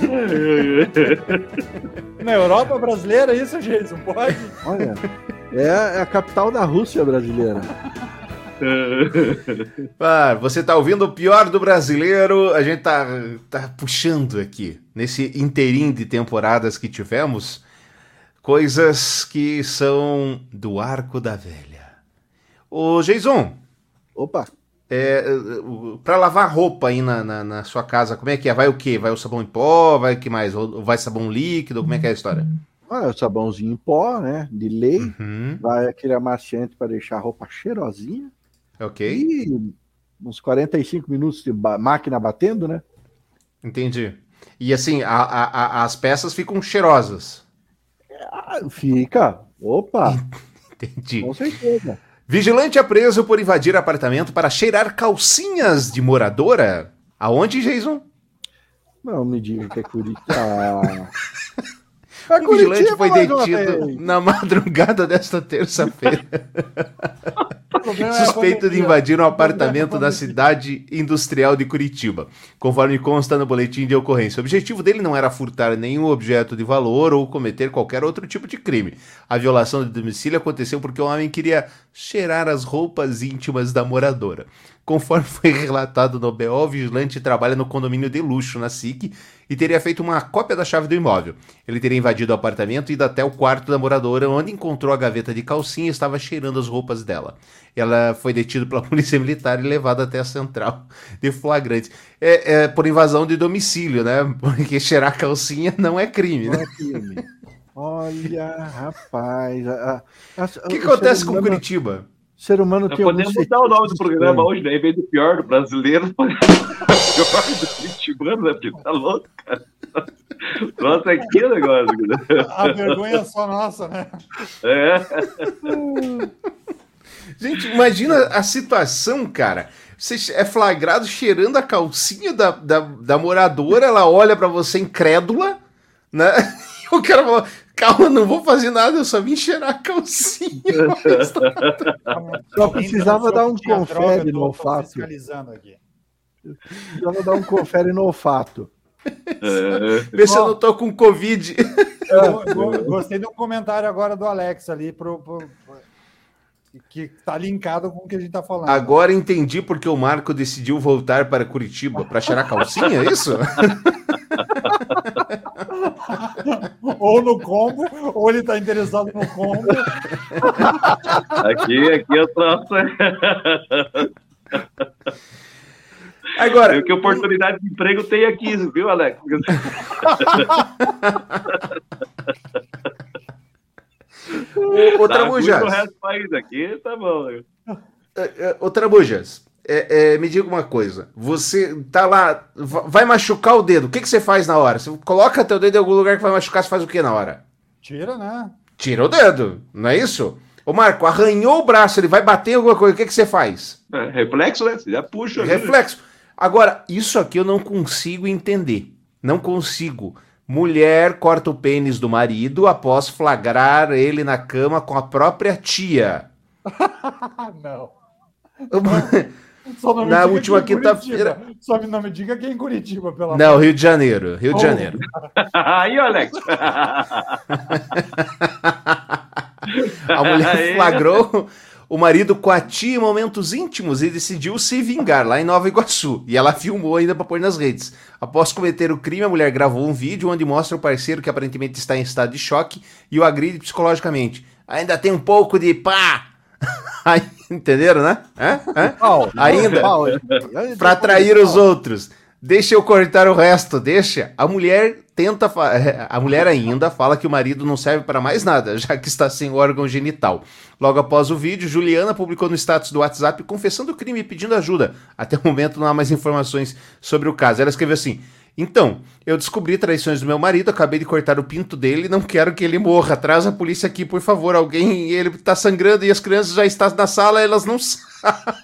Meu Deus. Na Europa brasileira, isso, Jason? Pode? Olha, é a capital da Rússia brasileira. Ah, você tá ouvindo o pior do brasileiro? A gente tá, tá puxando aqui, nesse inteirinho de temporadas que tivemos, coisas que são do arco da velha. Ô, Jason. Opa. É, pra lavar roupa aí na, na, na sua casa, como é que é? Vai o quê? Vai o sabão em pó? Vai o que mais? Ou vai sabão líquido? Como é que é a história? É o sabãozinho em pó, né? De lei. Uhum. Vai aquele amaciante para deixar a roupa cheirosinha. Ok. E uns 45 minutos de máquina batendo, né? Entendi. E assim, a- a- a- as peças ficam cheirosas. Ah, fica. Opa! Entendi. Com certeza. Vigilante é preso por invadir apartamento para cheirar calcinhas de moradora. Aonde, Jason? Não me diga que é Curitiba. O vigilante foi mais uma detido na madrugada desta terça-feira. é a Suspeito de invadir um apartamento é a na cidade industrial de Curitiba, conforme consta no boletim de ocorrência. O objetivo dele não era furtar nenhum objeto de valor ou cometer qualquer outro tipo de crime. A violação de domicílio aconteceu porque o homem queria cheirar as roupas íntimas da moradora. Conforme foi relatado no BO, o vigilante trabalha no condomínio de luxo na SIC e teria feito uma cópia da chave do imóvel. Ele teria invadido o apartamento e ido até o quarto da moradora, onde encontrou a gaveta de calcinha e estava cheirando as roupas dela. Ela foi detida pela polícia militar e levada até a central de flagrantes. É, é por invasão de domicílio, né? Porque cheirar calcinha não é crime, né? Olha, rapaz. a- a- O que acontece com Curitiba? O ser humano Nós tem podemos alguns mudar o nome do programa hoje, né? Em vez do pior do brasileiro, pior do curitibano, né? Porque tá louco, cara. Nossa, aqui o negócio. né? A vergonha é só nossa, né? É. Gente, imagina a situação, cara. Você é flagrado cheirando a calcinha da, da, da moradora, ela olha pra você incrédula, né? E o cara fala: Calma, não vou fazer nada, eu só vim cheirar a calcinha. Só precisava dar um confere eu no olfato. fiscalizando aqui. Precisava dar um confere no olfato. Vê se eu não tô com Covid. Eu go- gostei de um comentário agora do Alex ali pro- pro- que tá linkado com o que a gente tá falando. Agora entendi porque o Marco decidiu voltar para Curitiba para cheirar calcinha, é isso? ou no combo, ou ele tá interessado no combo. Aqui, aqui eu troço. Agora. Que oportunidade de emprego tem aqui, viu, Alex? Ô, ô, Tramujas. no resto do país aqui, tá bom. né? Ô, Tramujas, é, é, me diga uma coisa. Você tá lá, va- vai machucar o dedo. O que, que você faz na hora? Você coloca teu dedo em algum lugar que vai machucar, você faz o que na hora? Tira, né? Tira o dedo, não é isso? Ô, Marco, arranhou o braço, ele vai bater em alguma coisa, o que, que você faz? É, reflexo, né? Você já puxa. ali. Reflexo. Agora, isso aqui eu não consigo entender. Não consigo. Mulher corta o pênis do marido após flagrar ele na cama com a própria tia. não. na última quinta-feira. Só não me diga que é em Curitiba, pelo Não, Rio de Janeiro. Rio de Janeiro. Aí, Alex. a mulher flagrou o marido tia em momentos íntimos e decidiu se vingar lá em Nova Iguaçu. E ela filmou ainda para pôr nas redes. Após cometer o crime, a mulher gravou um vídeo onde mostra o parceiro que aparentemente está em estado de choque e o agride psicologicamente. Ainda tem um pouco de pá! Entenderam, né? É? Ainda. Para atrair os outros. Deixa eu cortar o resto, deixa. A mulher tenta. A mulher ainda fala que o marido não serve para mais nada, já que está sem órgão genital. Logo após o vídeo, Juliana publicou no status do WhatsApp confessando o crime e pedindo ajuda. Até o momento não há mais informações sobre o caso. Ela escreveu assim: então, eu descobri traições do meu marido, acabei de cortar o pinto dele, não quero que ele morra. Traz a polícia aqui, por favor. Alguém, ele tá sangrando e as crianças já estão na sala, elas não sabem.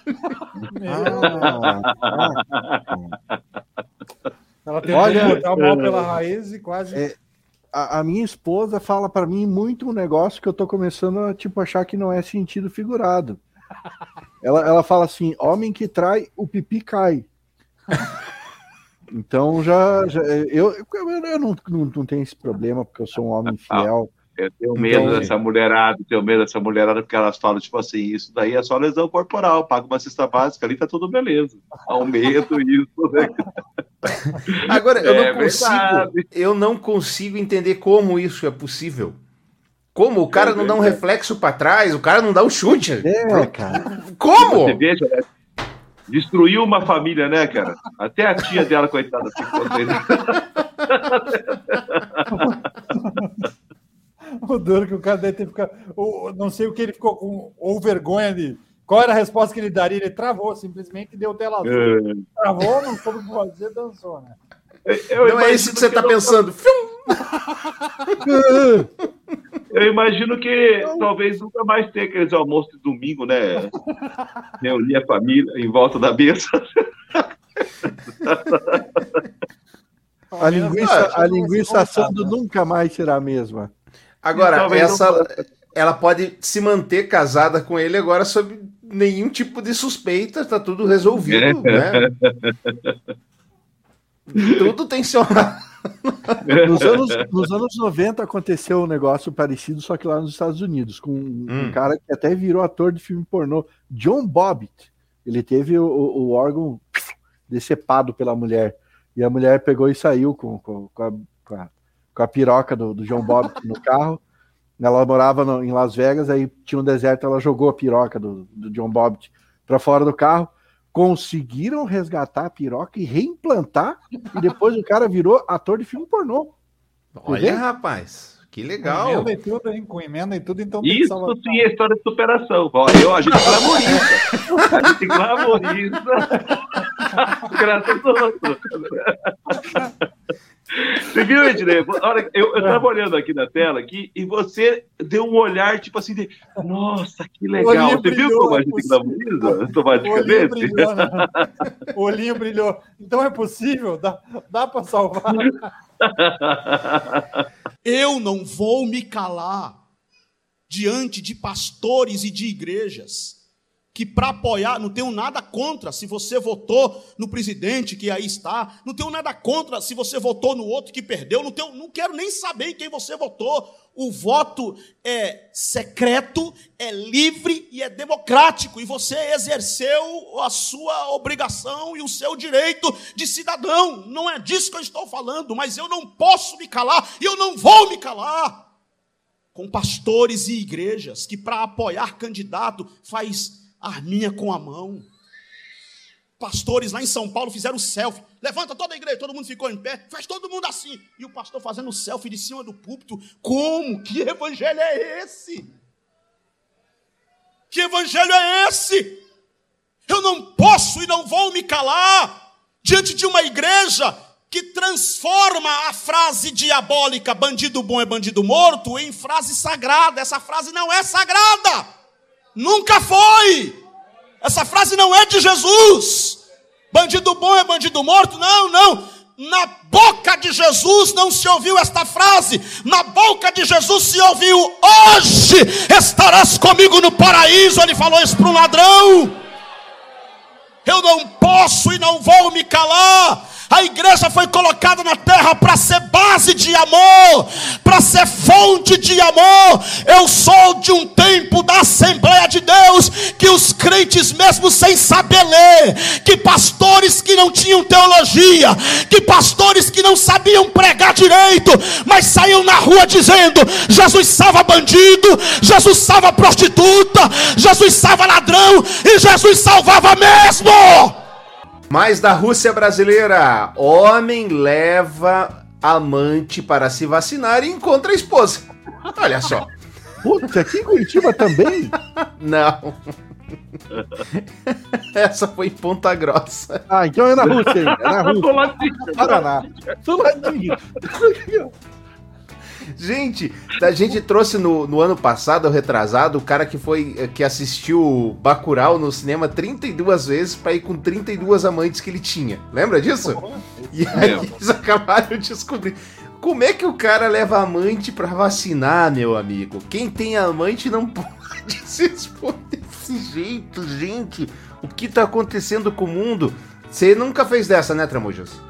Ela tentou Olha, botar o mal pela raiz e quase. É, a, a, minha esposa fala para mim muito um negócio que eu tô começando a tipo, achar que não é sentido figurado. Ela, ela fala assim: homem que trai, o pipi cai. Então já, já eu, eu, eu não, não, não, tenho esse problema, porque eu sou um homem fiel. Eu tenho medo então, dessa mulherada, tenho medo dessa mulherada, porque elas falam, tipo assim, isso daí é só lesão corporal, paga uma cesta básica ali, tá tudo beleza. Um medo, isso, né? Agora, eu, é, não consigo, eu não consigo entender como isso é possível. Como? O cara é não dá um reflexo para trás, o cara não dá um chute. É, cara. Como? Você veja, né? Destruiu uma família, né, cara? Até a tia dela, coitada, ficou O duro que o cara deve ter ficado. não sei o que ele ficou com. Ou vergonha de. Qual era a resposta que ele daria? Ele travou, simplesmente deu tela azul. É. Travou, não soube o que fazer, dançou, né? Eu não é isso que você está pensando. Eu imagino que não. talvez nunca mais tenha aqueles almoços de domingo, né? Reunir a família em volta da mesa. A linguiça, a linguiça assando nunca mais será a mesma. Agora, essa, ela pode se manter casada com ele agora sob nenhum tipo de suspeita, tá tudo resolvido, né? Tudo tem seu. nos, anos, nos anos 90 aconteceu um negócio parecido, só que lá nos Estados Unidos, com um, hum. cara que até virou ator de filme pornô, John Bobbitt. Ele teve o, o órgão decepado pela mulher. E a mulher pegou e saiu com, com, com, a, com a, com a piroca do, do John Bobbitt no carro. Ela morava no, em Las Vegas, aí tinha um deserto, ela jogou a piroca do, do John Bobbitt para fora do carro conseguiram resgatar a piroca e reimplantar, e depois o cara virou ator de filme pornô. Olha, rapaz, que legal. Com emenda e tudo, hein? Com emenda e tudo, então Isso sim é história de superação. Eu, a gente glamoriza. a gente glamoriza. Graças a Deus. Você viu, Ednei? Eu, eu tava olhando aqui na tela aqui, e você deu um olhar tipo assim de nossa, que legal. Você brilhou, viu como a gente glamoriza automaticamente? O olhinho brilhou, né? o olhinho brilhou. Então é possível? Dá, dá para salvar? Eu não vou me calar diante de pastores e de igrejas que para apoiar, não tenho nada contra se você votou no presidente que aí está, não tenho nada contra se você votou no outro que perdeu, não, tenho, não quero nem saber em quem você votou. O voto é secreto, é livre e é democrático, e você exerceu a sua obrigação e o seu direito de cidadão. Não é disso que eu estou falando, mas eu não posso me calar e eu não vou me calar com pastores e igrejas que para apoiar candidato faz arminha com a mão. Pastores lá em São Paulo fizeram selfie. Levanta toda a igreja, todo mundo ficou em pé, faz todo mundo assim. E o pastor fazendo selfie de cima do púlpito. Como? Que evangelho é esse? Que evangelho é esse? Eu não posso e não vou me calar diante de uma igreja que transforma a frase diabólica bandido bom é bandido morto em frase sagrada. Essa frase não é sagrada. Nunca foi. Essa frase não é de Jesus. Bandido bom é bandido morto? Não, não. Na boca de Jesus não se ouviu esta frase, na boca de Jesus se ouviu: Hoje estarás comigo no paraíso. Ele falou isso para um ladrão. Eu não posso e não vou me calar. A igreja foi colocada na terra para ser base de amor, para ser fonte de amor. Eu sou de um tempo da Assembleia de Deus que os crentes, mesmo sem saber ler, que pastores que não tinham teologia, que pastores que não sabiam pregar direito, mas saíam na rua dizendo: Jesus salva bandido, Jesus salva prostituta, Jesus salva ladrão e Jesus salvava mesmo. Mais da Rússia brasileira. Homem leva amante para se vacinar e encontra a esposa. Olha só. Putz, aqui em Curitiba também? Não. Essa foi em Ponta Grossa. Ah, então é na Rússia? É na Rússia. Paraná. Gente, a gente trouxe no, no ano passado, retrasado, o cara que foi que assistiu Bacurau no cinema 32 vezes para ir com 32 amantes que ele tinha. Lembra disso? E aí eles acabaram de descobrir. Como é que o cara leva amante para vacinar, meu amigo? Quem tem amante não pode se expor desse jeito, gente. O que tá acontecendo com o mundo? Você nunca fez dessa, né, Tramujas?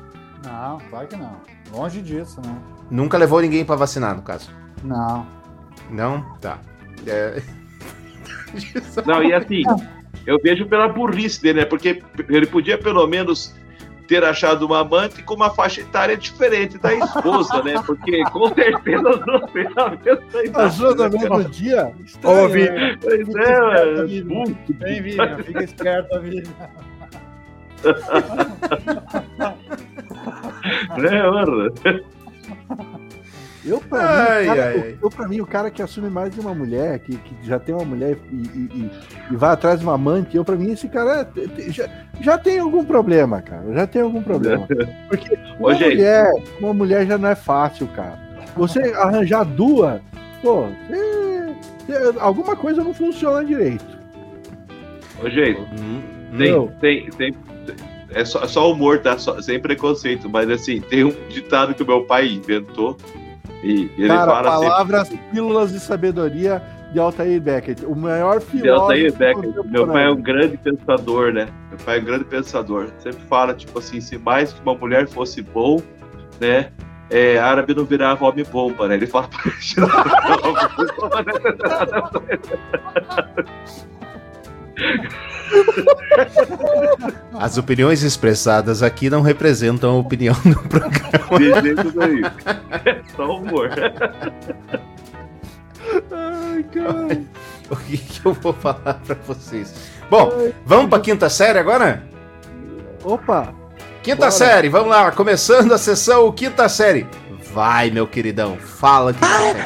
Não, claro que não. Longe disso, né? Nunca levou ninguém para vacinar, no caso? Não. Não? Tá. É... Não, e assim, eu vejo pela burrice dele, né? Porque ele podia pelo menos ter achado uma amante com uma faixa etária diferente da esposa, né? Porque com certeza não fez a mesma idade. Passou no mesmo dia? Ô, Vini. Pois é, Vini, fica esperto, Vini. né, mano? Eu pra, Ai, mim, o cara, ai, eu, pra mim, o cara que assume mais de uma mulher, que, que já tem uma mulher e, e- e- e vai atrás de uma amante, eu, pra mim, esse cara é- já, já tem algum problema, cara. Já tem algum problema. Porque uma Ô, gente. mulher, uma mulher já não é fácil, cara. Você arranjar duas, pô, você- você- alguma coisa não funciona direito. Ô, gente, Hum, tem, tem, tem, é só, só humor, tá? Só- sem preconceito, mas assim, tem um ditado que o meu pai inventou e ele cara, fala assim, palavras, pílulas de sabedoria de Altair Beckett, o maior filósofo aí, Becker, meu pai é um grande pensador, né? Meu pai é um grande pensador. Sempre fala, tipo assim, se mais que uma mulher fosse bom, né? É, árabe não virava homem bomba, né? Ele fala pra gente. As opiniões expressadas aqui não representam a opinião do programa. De jeito nenhum. É só humor. Ai, cara. O que, que eu vou falar pra vocês? Bom, vamos pra quinta série agora? Opa! Quinta Bora. série, vamos lá, começando a sessão quinta série. Vai, meu queridão, fala que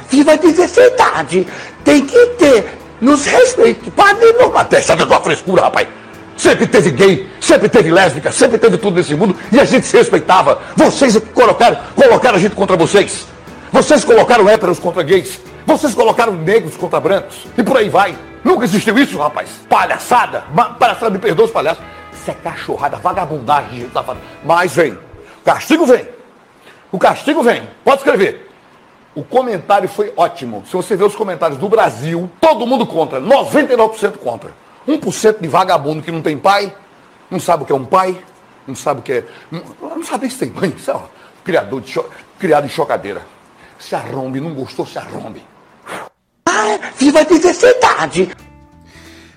Viva a diversidade. Tem que ter. Nos respeite. Padre não deixa da tua frescura, rapaz. Sempre teve gay, sempre teve lésbica, sempre teve tudo nesse mundo e a gente se respeitava. Vocês é que colocaram, colocaram a gente contra vocês. Vocês colocaram héteros contra gays. Vocês colocaram negros contra brancos. E por aí vai. Nunca existiu isso, rapaz. Palhaçada. Palhaçada, me perdoa os palhaços. Isso é cachorrada, vagabundagem, gente safada. Mas vem. O castigo vem. O castigo vem. Pode escrever. O comentário foi ótimo. Se você ver os comentários do Brasil, todo mundo contra. 99% contra. 1% de vagabundo que não tem pai, não sabe o que é um pai, não sabe o que é. Não, não sabe nem se tem mãe. Isso é um criador de cho- criado em chocadeira. Se arrombe, não gostou, se arrombe. Viva a diversidade!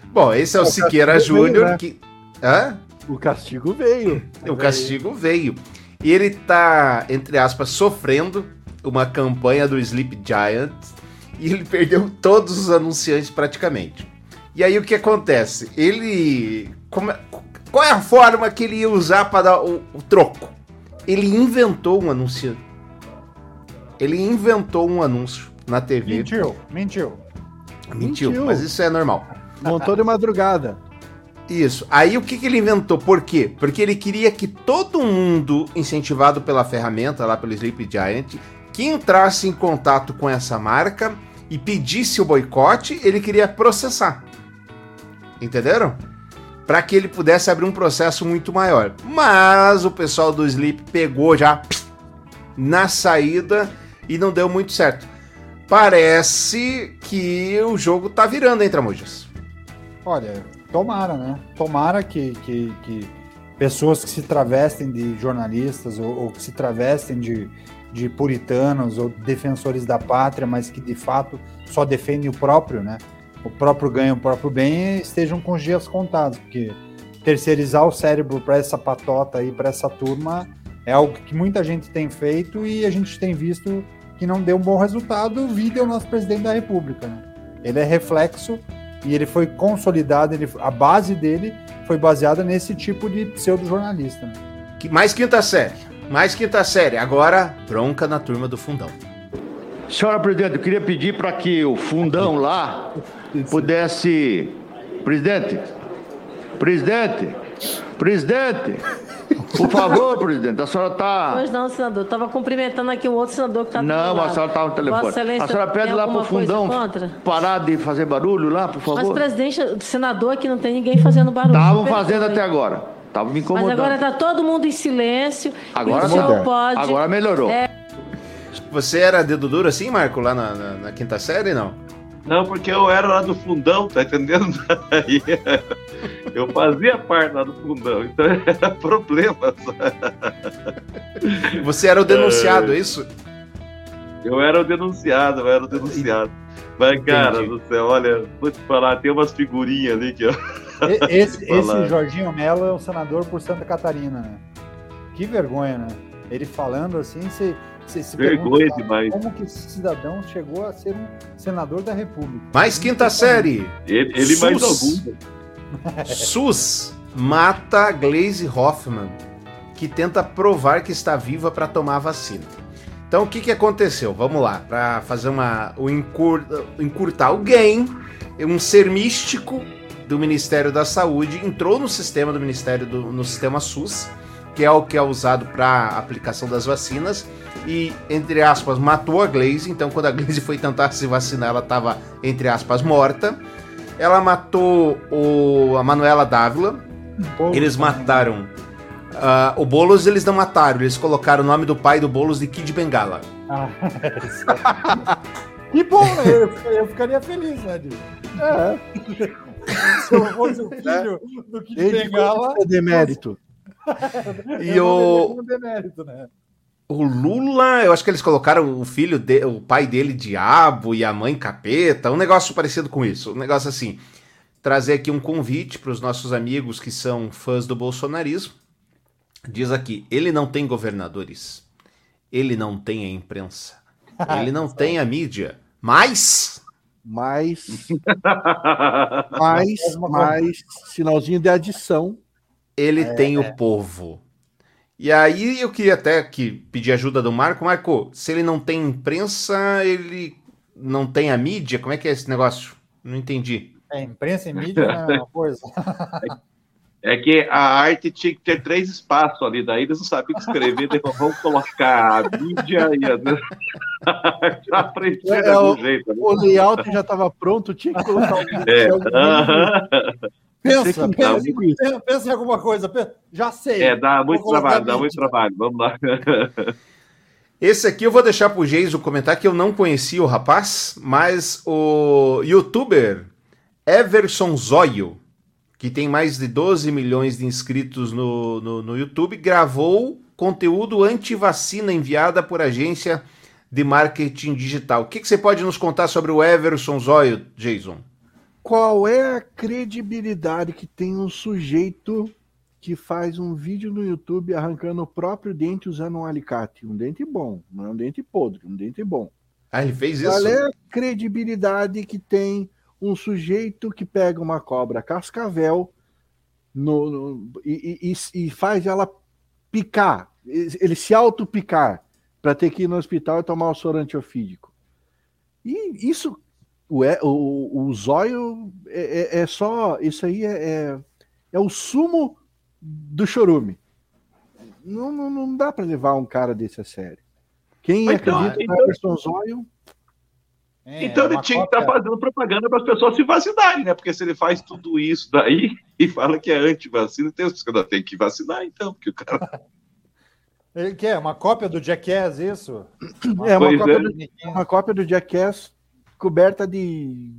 Bom, esse é o O Siqueira Júnior né? que. Hã? O castigo veio. O castigo veio. E ele tá, entre aspas, sofrendo uma campanha do Sleep Giant e ele perdeu todos os anunciantes praticamente. E aí o que acontece? Ele. como é- qual é a forma que ele ia usar para dar o, o troco? Ele inventou um anúncio. Ele inventou um anúncio na TV. Mentiu, mentiu. Mentiu, Mentiu. mas isso é normal. Montou de madrugada. Isso. Aí o que, que ele inventou? Por quê? Porque ele queria que todo mundo, incentivado pela ferramenta lá pelo Sleep Giant, que entrasse em contato com essa marca e pedisse o boicote, ele queria processar. Entenderam? para que ele pudesse abrir um processo muito maior. Mas o pessoal do Sleep pegou já na saída e não deu muito certo. Parece que o jogo tá virando, hein, Tramujas? Olha, tomara, né? Tomara que, que, que pessoas que se travestem de jornalistas ou, ou, que se travestem de, de puritanos ou defensores da pátria, mas que de fato só defendem o próprio, né? O próprio ganho, o próprio bem, estejam com os dias contados, porque terceirizar o cérebro para essa patota aí, para essa turma, é algo que muita gente tem feito e a gente tem visto que não deu um bom resultado. O vídeo é o nosso presidente da República, né? Ele é reflexo e ele foi consolidado, ele, a base dele foi baseada nesse tipo de pseudo-jornalista. Né? Mais quinta série, mais quinta série. Agora, bronca na turma do fundão. Senhora presidente, eu queria pedir para que o fundão lá pudesse. Presidente, presidente, presidente, por favor, presidente, a senhora está. Pois não, senador. Estava cumprimentando aqui um outro senador que está Não, a senhora está no telefone. A senhora pede lá para o fundão parar de fazer barulho lá, por favor. Mas, presidente, senador aqui não tem ninguém fazendo barulho. Estavam fazendo até agora. Estavam me incomodando. Mas agora está todo mundo em silêncio. Agora, o pode. Agora melhorou. É... Você era dedo duro assim, Marco, lá na, na, na quinta série, não? Não, porque eu era lá do fundão, tá entendendo? Aí, eu fazia parte lá do fundão, então era problema. Você era o denunciado, é isso? Eu era o denunciado, eu era o denunciado. Mas, cara Entendi. do céu, olha, vou te falar, tem umas figurinhas ali que eu. Esse, esse Jorginho Mello é o senador por Santa Catarina, né? Que vergonha, né? Ele falando assim, você. Você se Vergonha demais. Como que esse cidadão chegou a ser um senador da República? Mais quinta série. Ele, ele mais algum. SUS mata Glaze Hoffman, que tenta provar que está viva para tomar a vacina. Então o que, que aconteceu? Vamos lá, para fazer uma o encur, encurtar alguém, um ser místico do Ministério da Saúde entrou no sistema do Ministério do, no sistema SUS, que é o que é usado para aplicação das vacinas e, entre aspas, matou a Glaze. Então, quando a Glaze foi tentar se vacinar, ela estava, entre aspas, morta. Ela matou o, a Manuela Dávila. Eles mataram. Uh, o Boulos eles não mataram, eles colocaram o nome do pai do Boulos de Kid Bengala. Ah, que bom, né? Eu, eu ficaria feliz, né, É. Se eu fosse o filho do Kid Bengala. Demérito. e o. Demérito, né? O Lula, eu acho que eles colocaram o filho, de, o pai dele diabo e a mãe capeta, um negócio parecido com isso. Um negócio assim. Trazer aqui um convite para os nossos amigos que são fãs do bolsonarismo. Diz aqui: ele não tem governadores, ele não tem a imprensa, ele não tem a mídia, mas. Mais. mais, mais, sinalzinho de adição. Ele é, tem o povo. E aí eu queria até que pedir ajuda do Marco. Marco, se ele não tem imprensa, ele não tem a mídia? Como é que é esse negócio? Não entendi. É, imprensa e mídia é uma coisa. É que a arte tinha que ter três espaços ali, daí eles não sabiam escrever, daí vamos colocar a mídia e a arte na frente é, é, o, jeito. Né? O layout já estava pronto, tinha que colocar o. É. Uh -huh. Pensa, pensa, pensa, em alguma coisa. Pensa, já sei. É, dá muito trabalho, dá muito trabalho. Vamos lá. Esse aqui eu vou deixar pro Geiso comentar que eu não conhecia o rapaz, mas o youtuber Everson Zóio, que tem mais de 12 milhões de inscritos no, no, no YouTube, gravou conteúdo anti-vacina enviada por agência de marketing digital. O que, que você pode nos contar sobre o Everson Zóio, Jason? qual é a credibilidade que tem um sujeito que faz um vídeo no YouTube arrancando o próprio dente usando um alicate? Um dente bom, não é um dente podre, um dente bom. Ah, ele fez isso? Qual é a credibilidade que tem um sujeito que pega uma cobra cascavel no, no e, e, e, faz ela picar, ele se auto-picar para ter que ir no hospital e tomar o soro antiofídico? E isso o, o, o zóio é, é, é só. Isso aí é, é, é, o sumo do chorume. Não, não, não dá para levar um cara desse a sério. Quem Mas acredita então, no Everson Zóio. É, então ele tinha que estar tá fazendo propaganda para as pessoas se vacinarem, né? Porque se ele faz tudo isso daí, e fala que é anti-vacina. Tem os que tem que vacinar, então, porque o cara. Ele quer uma cópia do Jackass, isso? É uma Pois cópia, é. Do, uma cópia do Jackass coberta de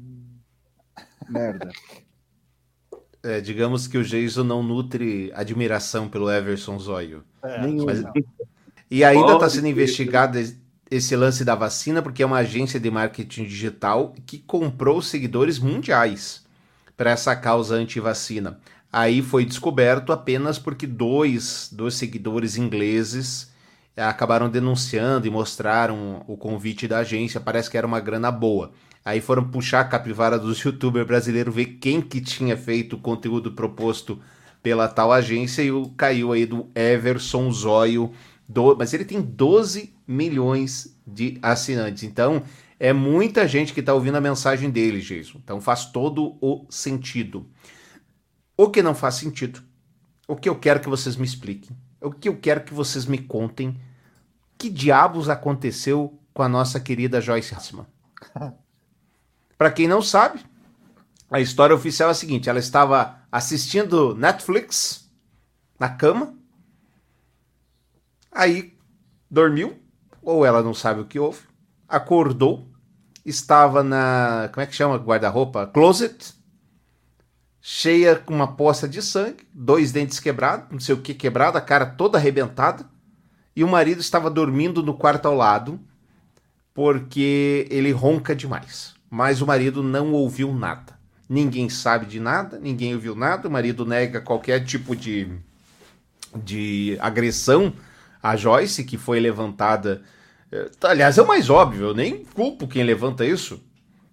merda. É, digamos que o Jason não nutre admiração pelo Everson Zóio. É, Nenhum. Mas- E ainda está sendo investigado es- esse lance da vacina, porque é uma agência de marketing digital que comprou seguidores mundiais para essa causa anti-vacina. Aí foi descoberto apenas porque dois dos seguidores ingleses eh, acabaram denunciando e mostraram o convite da agência. Parece que era uma grana boa. Aí foram puxar a capivara dos youtubers brasileiros, ver quem que tinha feito o conteúdo proposto pela tal agência e caiu aí do Everson Zóio, do, mas ele tem 12 milhões de assinantes. Então, é muita gente que está ouvindo a mensagem dele, Jason. Então faz todo o sentido. O que não faz sentido, o que eu quero que vocês me expliquem, o que eu quero que vocês me contem, que diabos aconteceu com a nossa querida Joyce Hassman? Para quem não sabe, a história oficial é a seguinte: ela estava assistindo Netflix na cama, aí dormiu, ou ela não sabe o que houve, acordou, estava na. Como é que chama? Guarda-roupa? Closet, cheia com uma poça de sangue, dois dentes quebrados, não sei o que quebrado, a cara toda arrebentada, e o marido estava dormindo no quarto ao lado, porque ele ronca demais. Mas o marido não ouviu nada. Ninguém sabe de nada, ninguém ouviu nada, o marido nega qualquer tipo de, de agressão à Joyce, que foi levantada. eh, Aliás, é o mais óbvio, eu nem culpo quem levanta isso.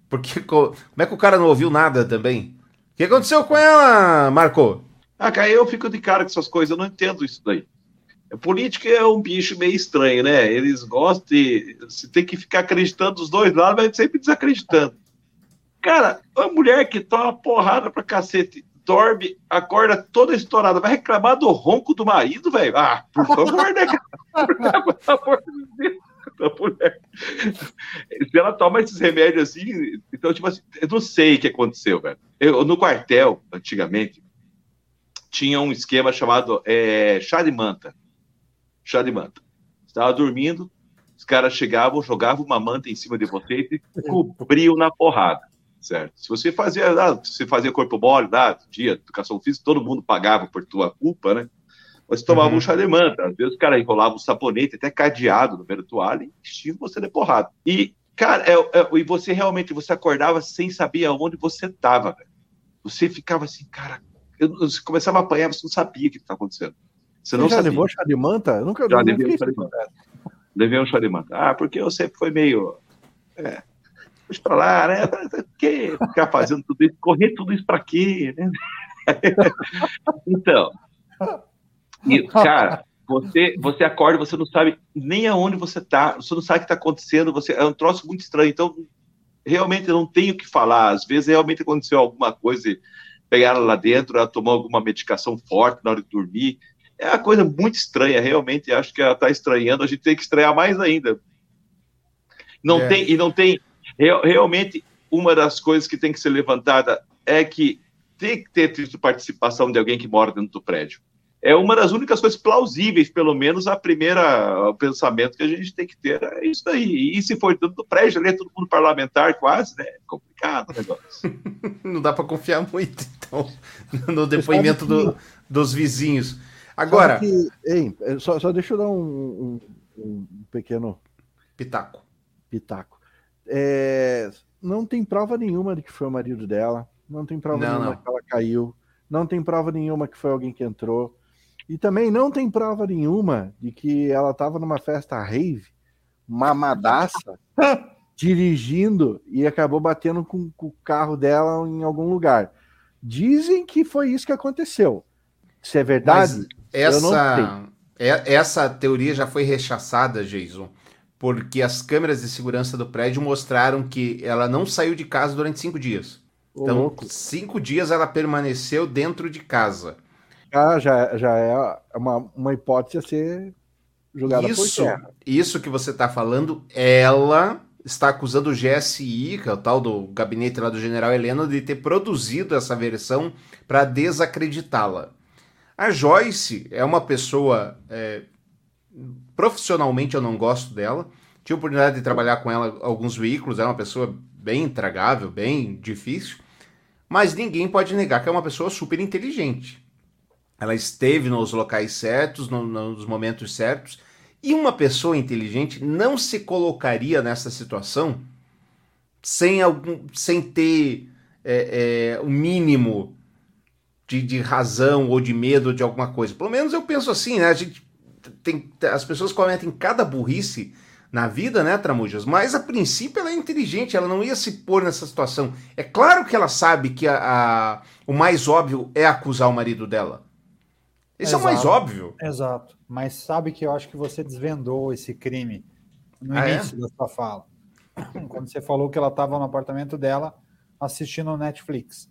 Porque co- como é que o cara não ouviu nada também? O que aconteceu com ela, Marco? Ah, cara, eu fico de cara com essas coisas, eu não entendo isso daí. A política é um bicho meio estranho, né? Eles gostam de. Você tem que ficar acreditando dos dois lados, mas sempre desacreditando. Cara, uma mulher que toma porrada pra cacete, dorme, acorda toda estourada, vai reclamar do ronco do marido, velho? Ah, por favor, né, a mulher. Se ela toma esses remédios assim, então, tipo assim, eu não sei o que aconteceu, velho. Eu, no quartel, antigamente, tinha um esquema chamado é, chá de manta. Chá de manta. Estava dormindo, os caras chegavam, jogavam uma manta em cima de você e cobriam na porrada, certo? Se você fazia, ah, se você fazia corpo mole, ah, dia, educação física, todo mundo pagava por tua culpa, né? Mas tomava Uhum. um chá de manta. Às vezes o cara enrolava um sabonete, até cadeado no meio da toalha e enchia você de porrada. E, cara, é, é- e você realmente, você acordava sem saber aonde você estava, velho. Você ficava assim, cara, eu, você começava a apanhar, você não sabia o que estava acontecendo. Você não já sabia. levou chá de manta? Eu nunca Já levei um chá de manta. Levei um chá de manta. Ah, porque eu sempre fui meio. É, deixa pra lá, né? Que ficar fazendo tudo isso, correr tudo isso pra quê, né? então, e, cara, você, você acorda, você não sabe nem aonde você tá, você não sabe o que tá acontecendo, você, é um troço muito estranho. Então, realmente eu não tenho o que falar. Às vezes realmente aconteceu alguma coisa, pegaram lá dentro, ela tomou alguma medicação forte na hora de dormir. É uma coisa muito estranha, realmente. Acho que ela está estranhando, a gente tem que estranhar mais ainda. Não É. tem, e não tem. Real- realmente, uma das coisas que tem que ser levantada é que tem que ter tido participação de alguém que mora dentro do prédio. É uma das únicas coisas plausíveis, pelo menos a primeira o pensamento que a gente tem que ter é isso daí. E se for dentro do prédio, ali é todo mundo parlamentar quase, né? É complicado o negócio. Não dá para confiar muito, então, no depoimento do- dos vizinhos. Agora, Sabe que- hein, só, só deixa eu dar um, um- um pequeno pitaco. pitaco. É, não tem prova nenhuma de que foi o marido dela. Não tem prova Não, nenhuma não. que ela caiu. Não tem prova nenhuma que foi alguém que entrou. E também não tem prova nenhuma de que ela estava numa festa rave, mamadaça, dirigindo e acabou batendo com, com o carro dela em algum lugar. Dizem que foi isso que aconteceu. Se é verdade, Mas essa, é- essa teoria já foi rechaçada, Jason, porque as câmeras de segurança do prédio mostraram que ela não saiu de casa durante cinco dias. Ô, Então, louco. cinco dias ela permaneceu dentro de casa. Já, já, já é uma, uma hipótese a ser julgada por Isso, terra. isso que você está falando, ela está acusando o GSI, que é o tal do gabinete lá do general Heleno, de ter produzido essa versão para desacreditá-la. A Joyce é uma pessoa. É, profissionalmente eu não gosto dela. Tive a oportunidade de trabalhar com ela alguns veículos, é uma pessoa bem intragável, bem difícil. Mas ninguém pode negar que é uma pessoa super inteligente. Ela esteve nos locais certos, no, nos momentos certos e uma pessoa inteligente não se colocaria nessa situação sem, algum, sem ter é, é, o mínimo de, de, razão ou de medo de alguma coisa. Pelo menos eu penso assim, né? A gente tem, as pessoas cometem cada burrice na vida, né, Tramujas? Mas a princípio ela é inteligente, ela não ia se pôr nessa situação. É claro que ela sabe que a, a o mais óbvio é acusar o marido dela. Esse Exato. é o mais óbvio. Exato. Mas sabe que eu acho que você desvendou esse crime no ah, é? início é? da sua fala. Quando você falou que ela estava no apartamento dela assistindo o Netflix.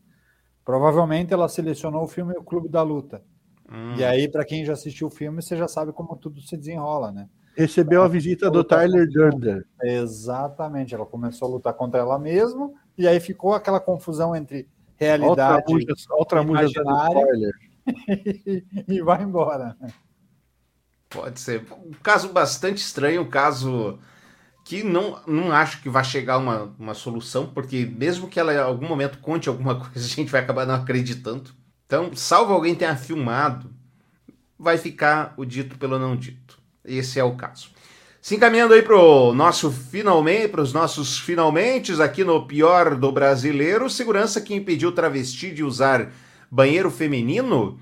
Provavelmente ela selecionou o filme O Clube da Luta. Hum. E aí, para quem já assistiu o filme, você já sabe como tudo se desenrola, né? Recebeu a visita do Tyler Durden. Exatamente. Ela começou a lutar contra ela mesma, e aí ficou aquela confusão entre realidade outra música, outra música e vai embora. Pode ser. Um caso bastante estranho, um caso que não, não acho que vai chegar a uma, uma solução, porque mesmo que ela em algum momento conte alguma coisa, a gente vai acabar não acreditando. Então, salvo alguém tenha filmado, vai ficar o dito pelo não dito. Esse é o caso. Se encaminhando aí para o nosso finalmente, para os nossos finalmente aqui no pior do brasileiro, segurança que impediu travesti de usar banheiro feminino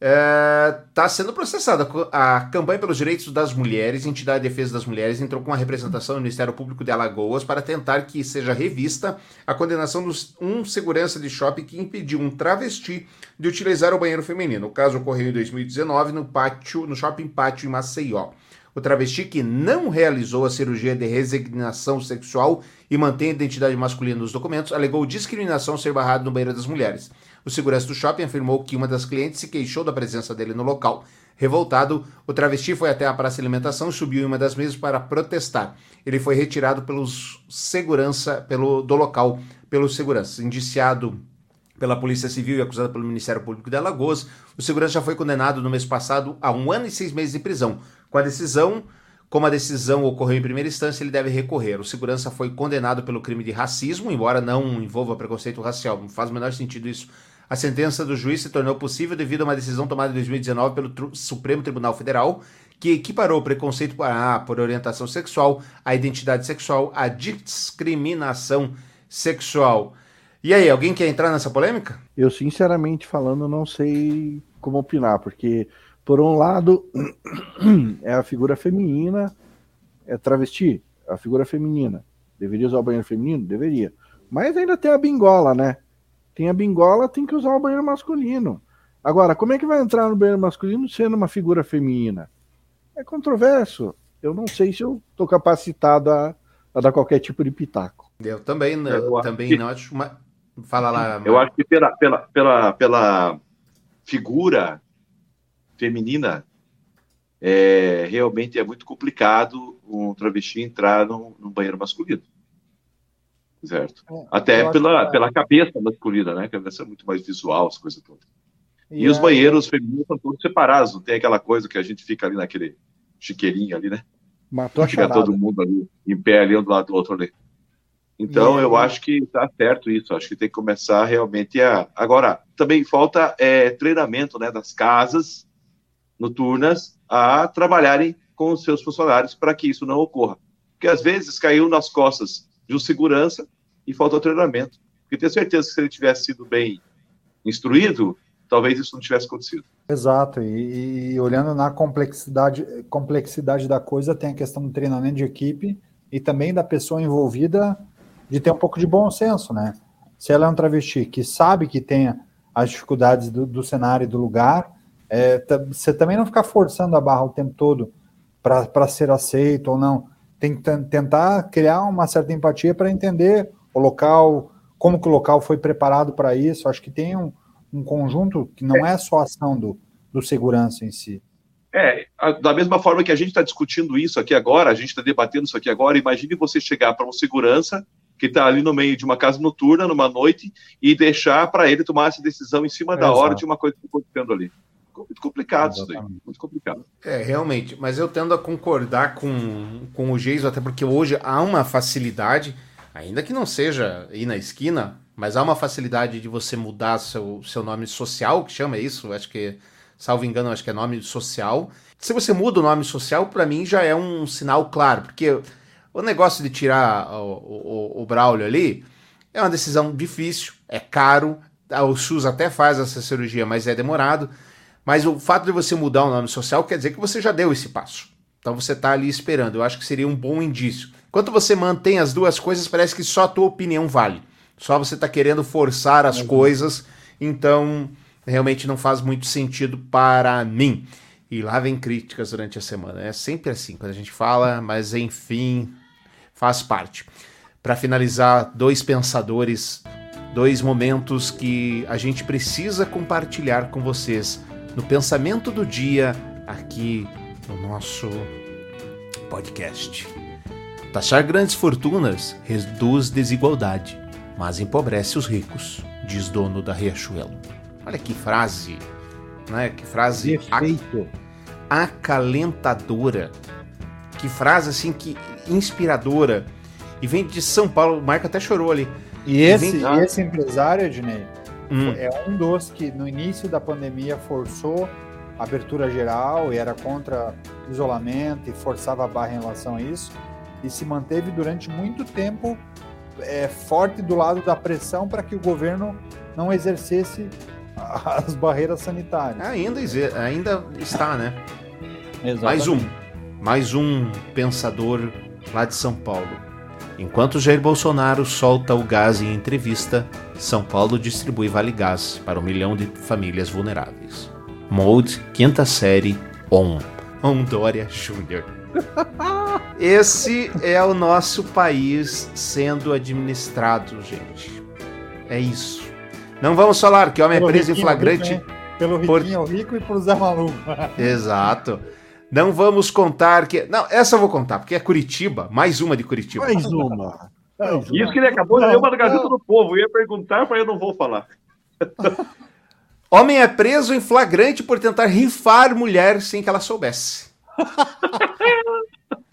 está é, sendo processada. A campanha pelos direitos das mulheres, entidade de defesa das mulheres, entrou com uma representação no Ministério Público de Alagoas para tentar que seja revista a condenação de um segurança de shopping que impediu um travesti de utilizar o banheiro feminino. O caso ocorreu em 2019 no pátio, no shopping pátio em Maceió. O travesti que não realizou a cirurgia de resignação sexual e mantém a identidade masculina nos documentos alegou discriminação ser barrado no banheiro das mulheres. O segurança do shopping afirmou que uma das clientes se queixou da presença dele no local. Revoltado, o travesti foi até a praça de alimentação e subiu em uma das mesas para protestar. Ele foi retirado pelos segurança pelo, do local pelos seguranças. Indiciado pela Polícia Civil e acusado pelo Ministério Público de Alagoas, o segurança já foi condenado no mês passado a um ano e seis meses de prisão. Com a decisão, como a decisão ocorreu em primeira instância, ele deve recorrer. O segurança foi condenado pelo crime de racismo, embora não envolva preconceito racial. Não faz o menor sentido isso a sentença do juiz se tornou possível devido a uma decisão tomada em 2019 pelo Supremo Tribunal Federal, que equiparou o preconceito ah, por orientação sexual, a identidade sexual, a discriminação sexual. E aí, alguém quer entrar nessa polêmica? Eu, sinceramente falando, não sei como opinar, porque, por um lado, é a figura feminina, é travesti, a figura feminina. Deveria usar o banheiro feminino? Deveria. Mas ainda tem a bingola, né? Tem a bingola, tem que usar o banheiro masculino. Agora, como é que vai entrar no banheiro masculino sendo uma figura feminina? É controverso. Eu não sei se eu estou capacitado a, a, dar qualquer tipo de pitaco. Eu também, eu, eu também que... não acho. Uma... Fala lá. Eu acho que pela, pela, pela, pela figura feminina, é, realmente é muito complicado um travesti entrar no, no banheiro masculino certo? É, Até pela, que... pela cabeça masculina, né? A cabeça é muito mais visual, as coisas todas. E, e os banheiros femininos são todos separados, não tem aquela coisa que a gente fica ali naquele chiqueirinho ali, né? Matou a Fica todo mundo ali, em pé ali, um do lado do outro ali. Então, e... eu acho que tá certo isso, acho que tem que começar realmente a... Agora, também falta é, treinamento, né, das casas noturnas a trabalharem com os seus funcionários para que isso não ocorra. Porque às vezes caiu nas costas de segurança e faltou treinamento. Porque tenho certeza que se ele tivesse sido bem instruído, talvez isso não tivesse acontecido. Exato, e, e, olhando na complexidade, complexidade da coisa, tem a questão do treinamento de equipe e também da pessoa envolvida de ter um pouco de bom senso, né? Se ela é um travesti que sabe que tem as dificuldades do, do cenário e do lugar, é, você também não ficar forçando a barra o tempo todo para ser aceito ou não tem que tentar criar uma certa empatia para entender o local, como que o local foi preparado para isso. Acho que tem um, um, conjunto que não é só a ação do, do segurança em si. É, da mesma forma que a gente está discutindo isso aqui agora, a gente está debatendo isso aqui agora, imagine você chegar para um segurança que está ali no meio de uma casa noturna, numa noite, e deixar para ele tomar essa decisão em cima é, da hora de uma coisa que está acontecendo ali. Muito complicado Exatamente. isso daí, muito complicado. É, realmente, mas eu tendo a concordar com, com o Geiso, até porque hoje há uma facilidade, ainda que não seja ir na esquina, mas há uma facilidade de você mudar seu, seu nome social, que chama isso, acho que salvo engano, acho que é nome social. Se você muda o nome social, para mim já é um sinal claro, porque o negócio de tirar o, o, o Braulio ali é uma decisão difícil, é caro, o SUS até faz essa cirurgia, mas é demorado. Mas o fato de você mudar o nome social quer dizer que você já deu esse passo. Então você está ali esperando. Eu acho que seria um bom indício. Enquanto você mantém as duas coisas, parece que só a tua opinião vale. Só você está querendo forçar as uhum. coisas. Então realmente não faz muito sentido para mim. E lá vem críticas durante a semana. É sempre assim quando a gente fala, mas enfim, faz parte. Para finalizar, dois pensadores, dois momentos que a gente precisa compartilhar com vocês no pensamento do dia aqui no nosso podcast. Taxar grandes fortunas reduz desigualdade, mas empobrece os ricos, diz dono da Riachuelo. Olha que frase, né? Que frase Perfeito. acalentadora. Que frase assim que inspiradora. E vem de São Paulo, o Marco até chorou ali. E esse, vem... esse empresário, Ednei, hum. é um dos que no início da pandemia forçou a abertura geral e era contra isolamento e forçava a barra em relação a isso e se manteve durante muito tempo é, forte do lado da pressão para que o governo não exercesse as barreiras sanitárias. Ainda, ainda está, né? Exatamente. Mais um. Mais um pensador lá de São Paulo. Enquanto Jair Bolsonaro solta o gás em entrevista, São Paulo distribui Vale Gás para um milhão de famílias vulneráveis. Mode, quinta série, ON. On Dória Jr. Esse é o nosso país sendo administrado, gente. É isso. Não vamos falar que homem é preso em flagrante. Rico, né? Pelo riquinho por... rico e por Zé Maluco. Exato. Não vamos contar que. Não, essa eu vou contar, porque é Curitiba, mais uma de Curitiba. Mais uma. Isso que ele acabou de ler uma da Gazeta do Povo. Eu ia perguntar, mas eu não vou falar. Homem é preso em flagrante por tentar rifar mulher sem que ela soubesse.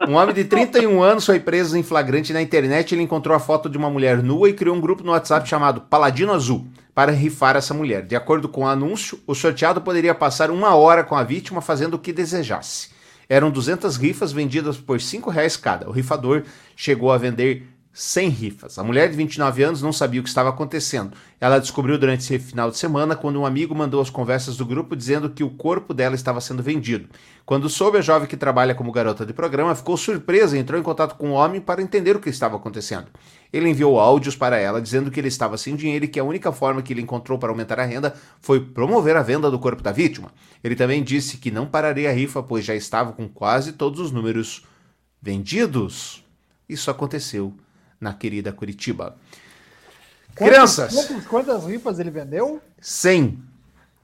Um homem de 31 anos foi preso em flagrante na internet. Ele encontrou a foto de uma mulher nua e criou um grupo no WhatsApp chamado Paladino Azul para rifar essa mulher. De acordo com o anúncio, o sorteado poderia passar uma hora com a vítima fazendo o que desejasse. Eram 200 rifas vendidas por 5 reais cada. O rifador chegou a vender sem rifas. A mulher de 29 anos não sabia o que estava acontecendo. Ela descobriu durante esse final de semana quando um amigo mandou as conversas do grupo dizendo que o corpo dela estava sendo vendido. Quando soube, a jovem que trabalha como garota de programa ficou surpresa e entrou em contato com o homem para entender o que estava acontecendo. Ele enviou áudios para ela dizendo que ele estava sem dinheiro e que a única forma que ele encontrou para aumentar a renda foi promover a venda do corpo da vítima. Ele também disse que não pararia a rifa, pois já estava com quase todos os números vendidos. Isso aconteceu na querida Curitiba. Quantas, Crianças! Quantas, quantas rifas ele vendeu? 100.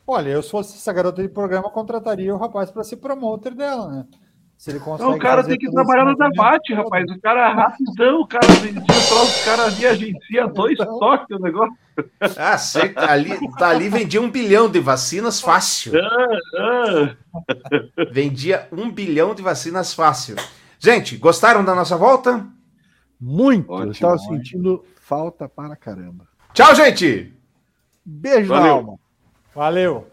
Olha, eu se fosse essa garota de programa, contrataria o rapaz para ser promoter dela, né? Se ele consegue. Então, o cara tem que trabalhar no debate, rapaz. O cara é rapidão, o cara vendia o cara ali agencia dois então... toques o negócio. Ah, sei, ali, tá ali vendia um bilhão de vacinas fácil. Ah, ah. Vendia um bilhão de vacinas fácil. Gente, gostaram da nossa volta? Muito. Ótimo, eu estava sentindo falta para caramba. Tchau, gente! Beijo Valeu. na alma. Valeu.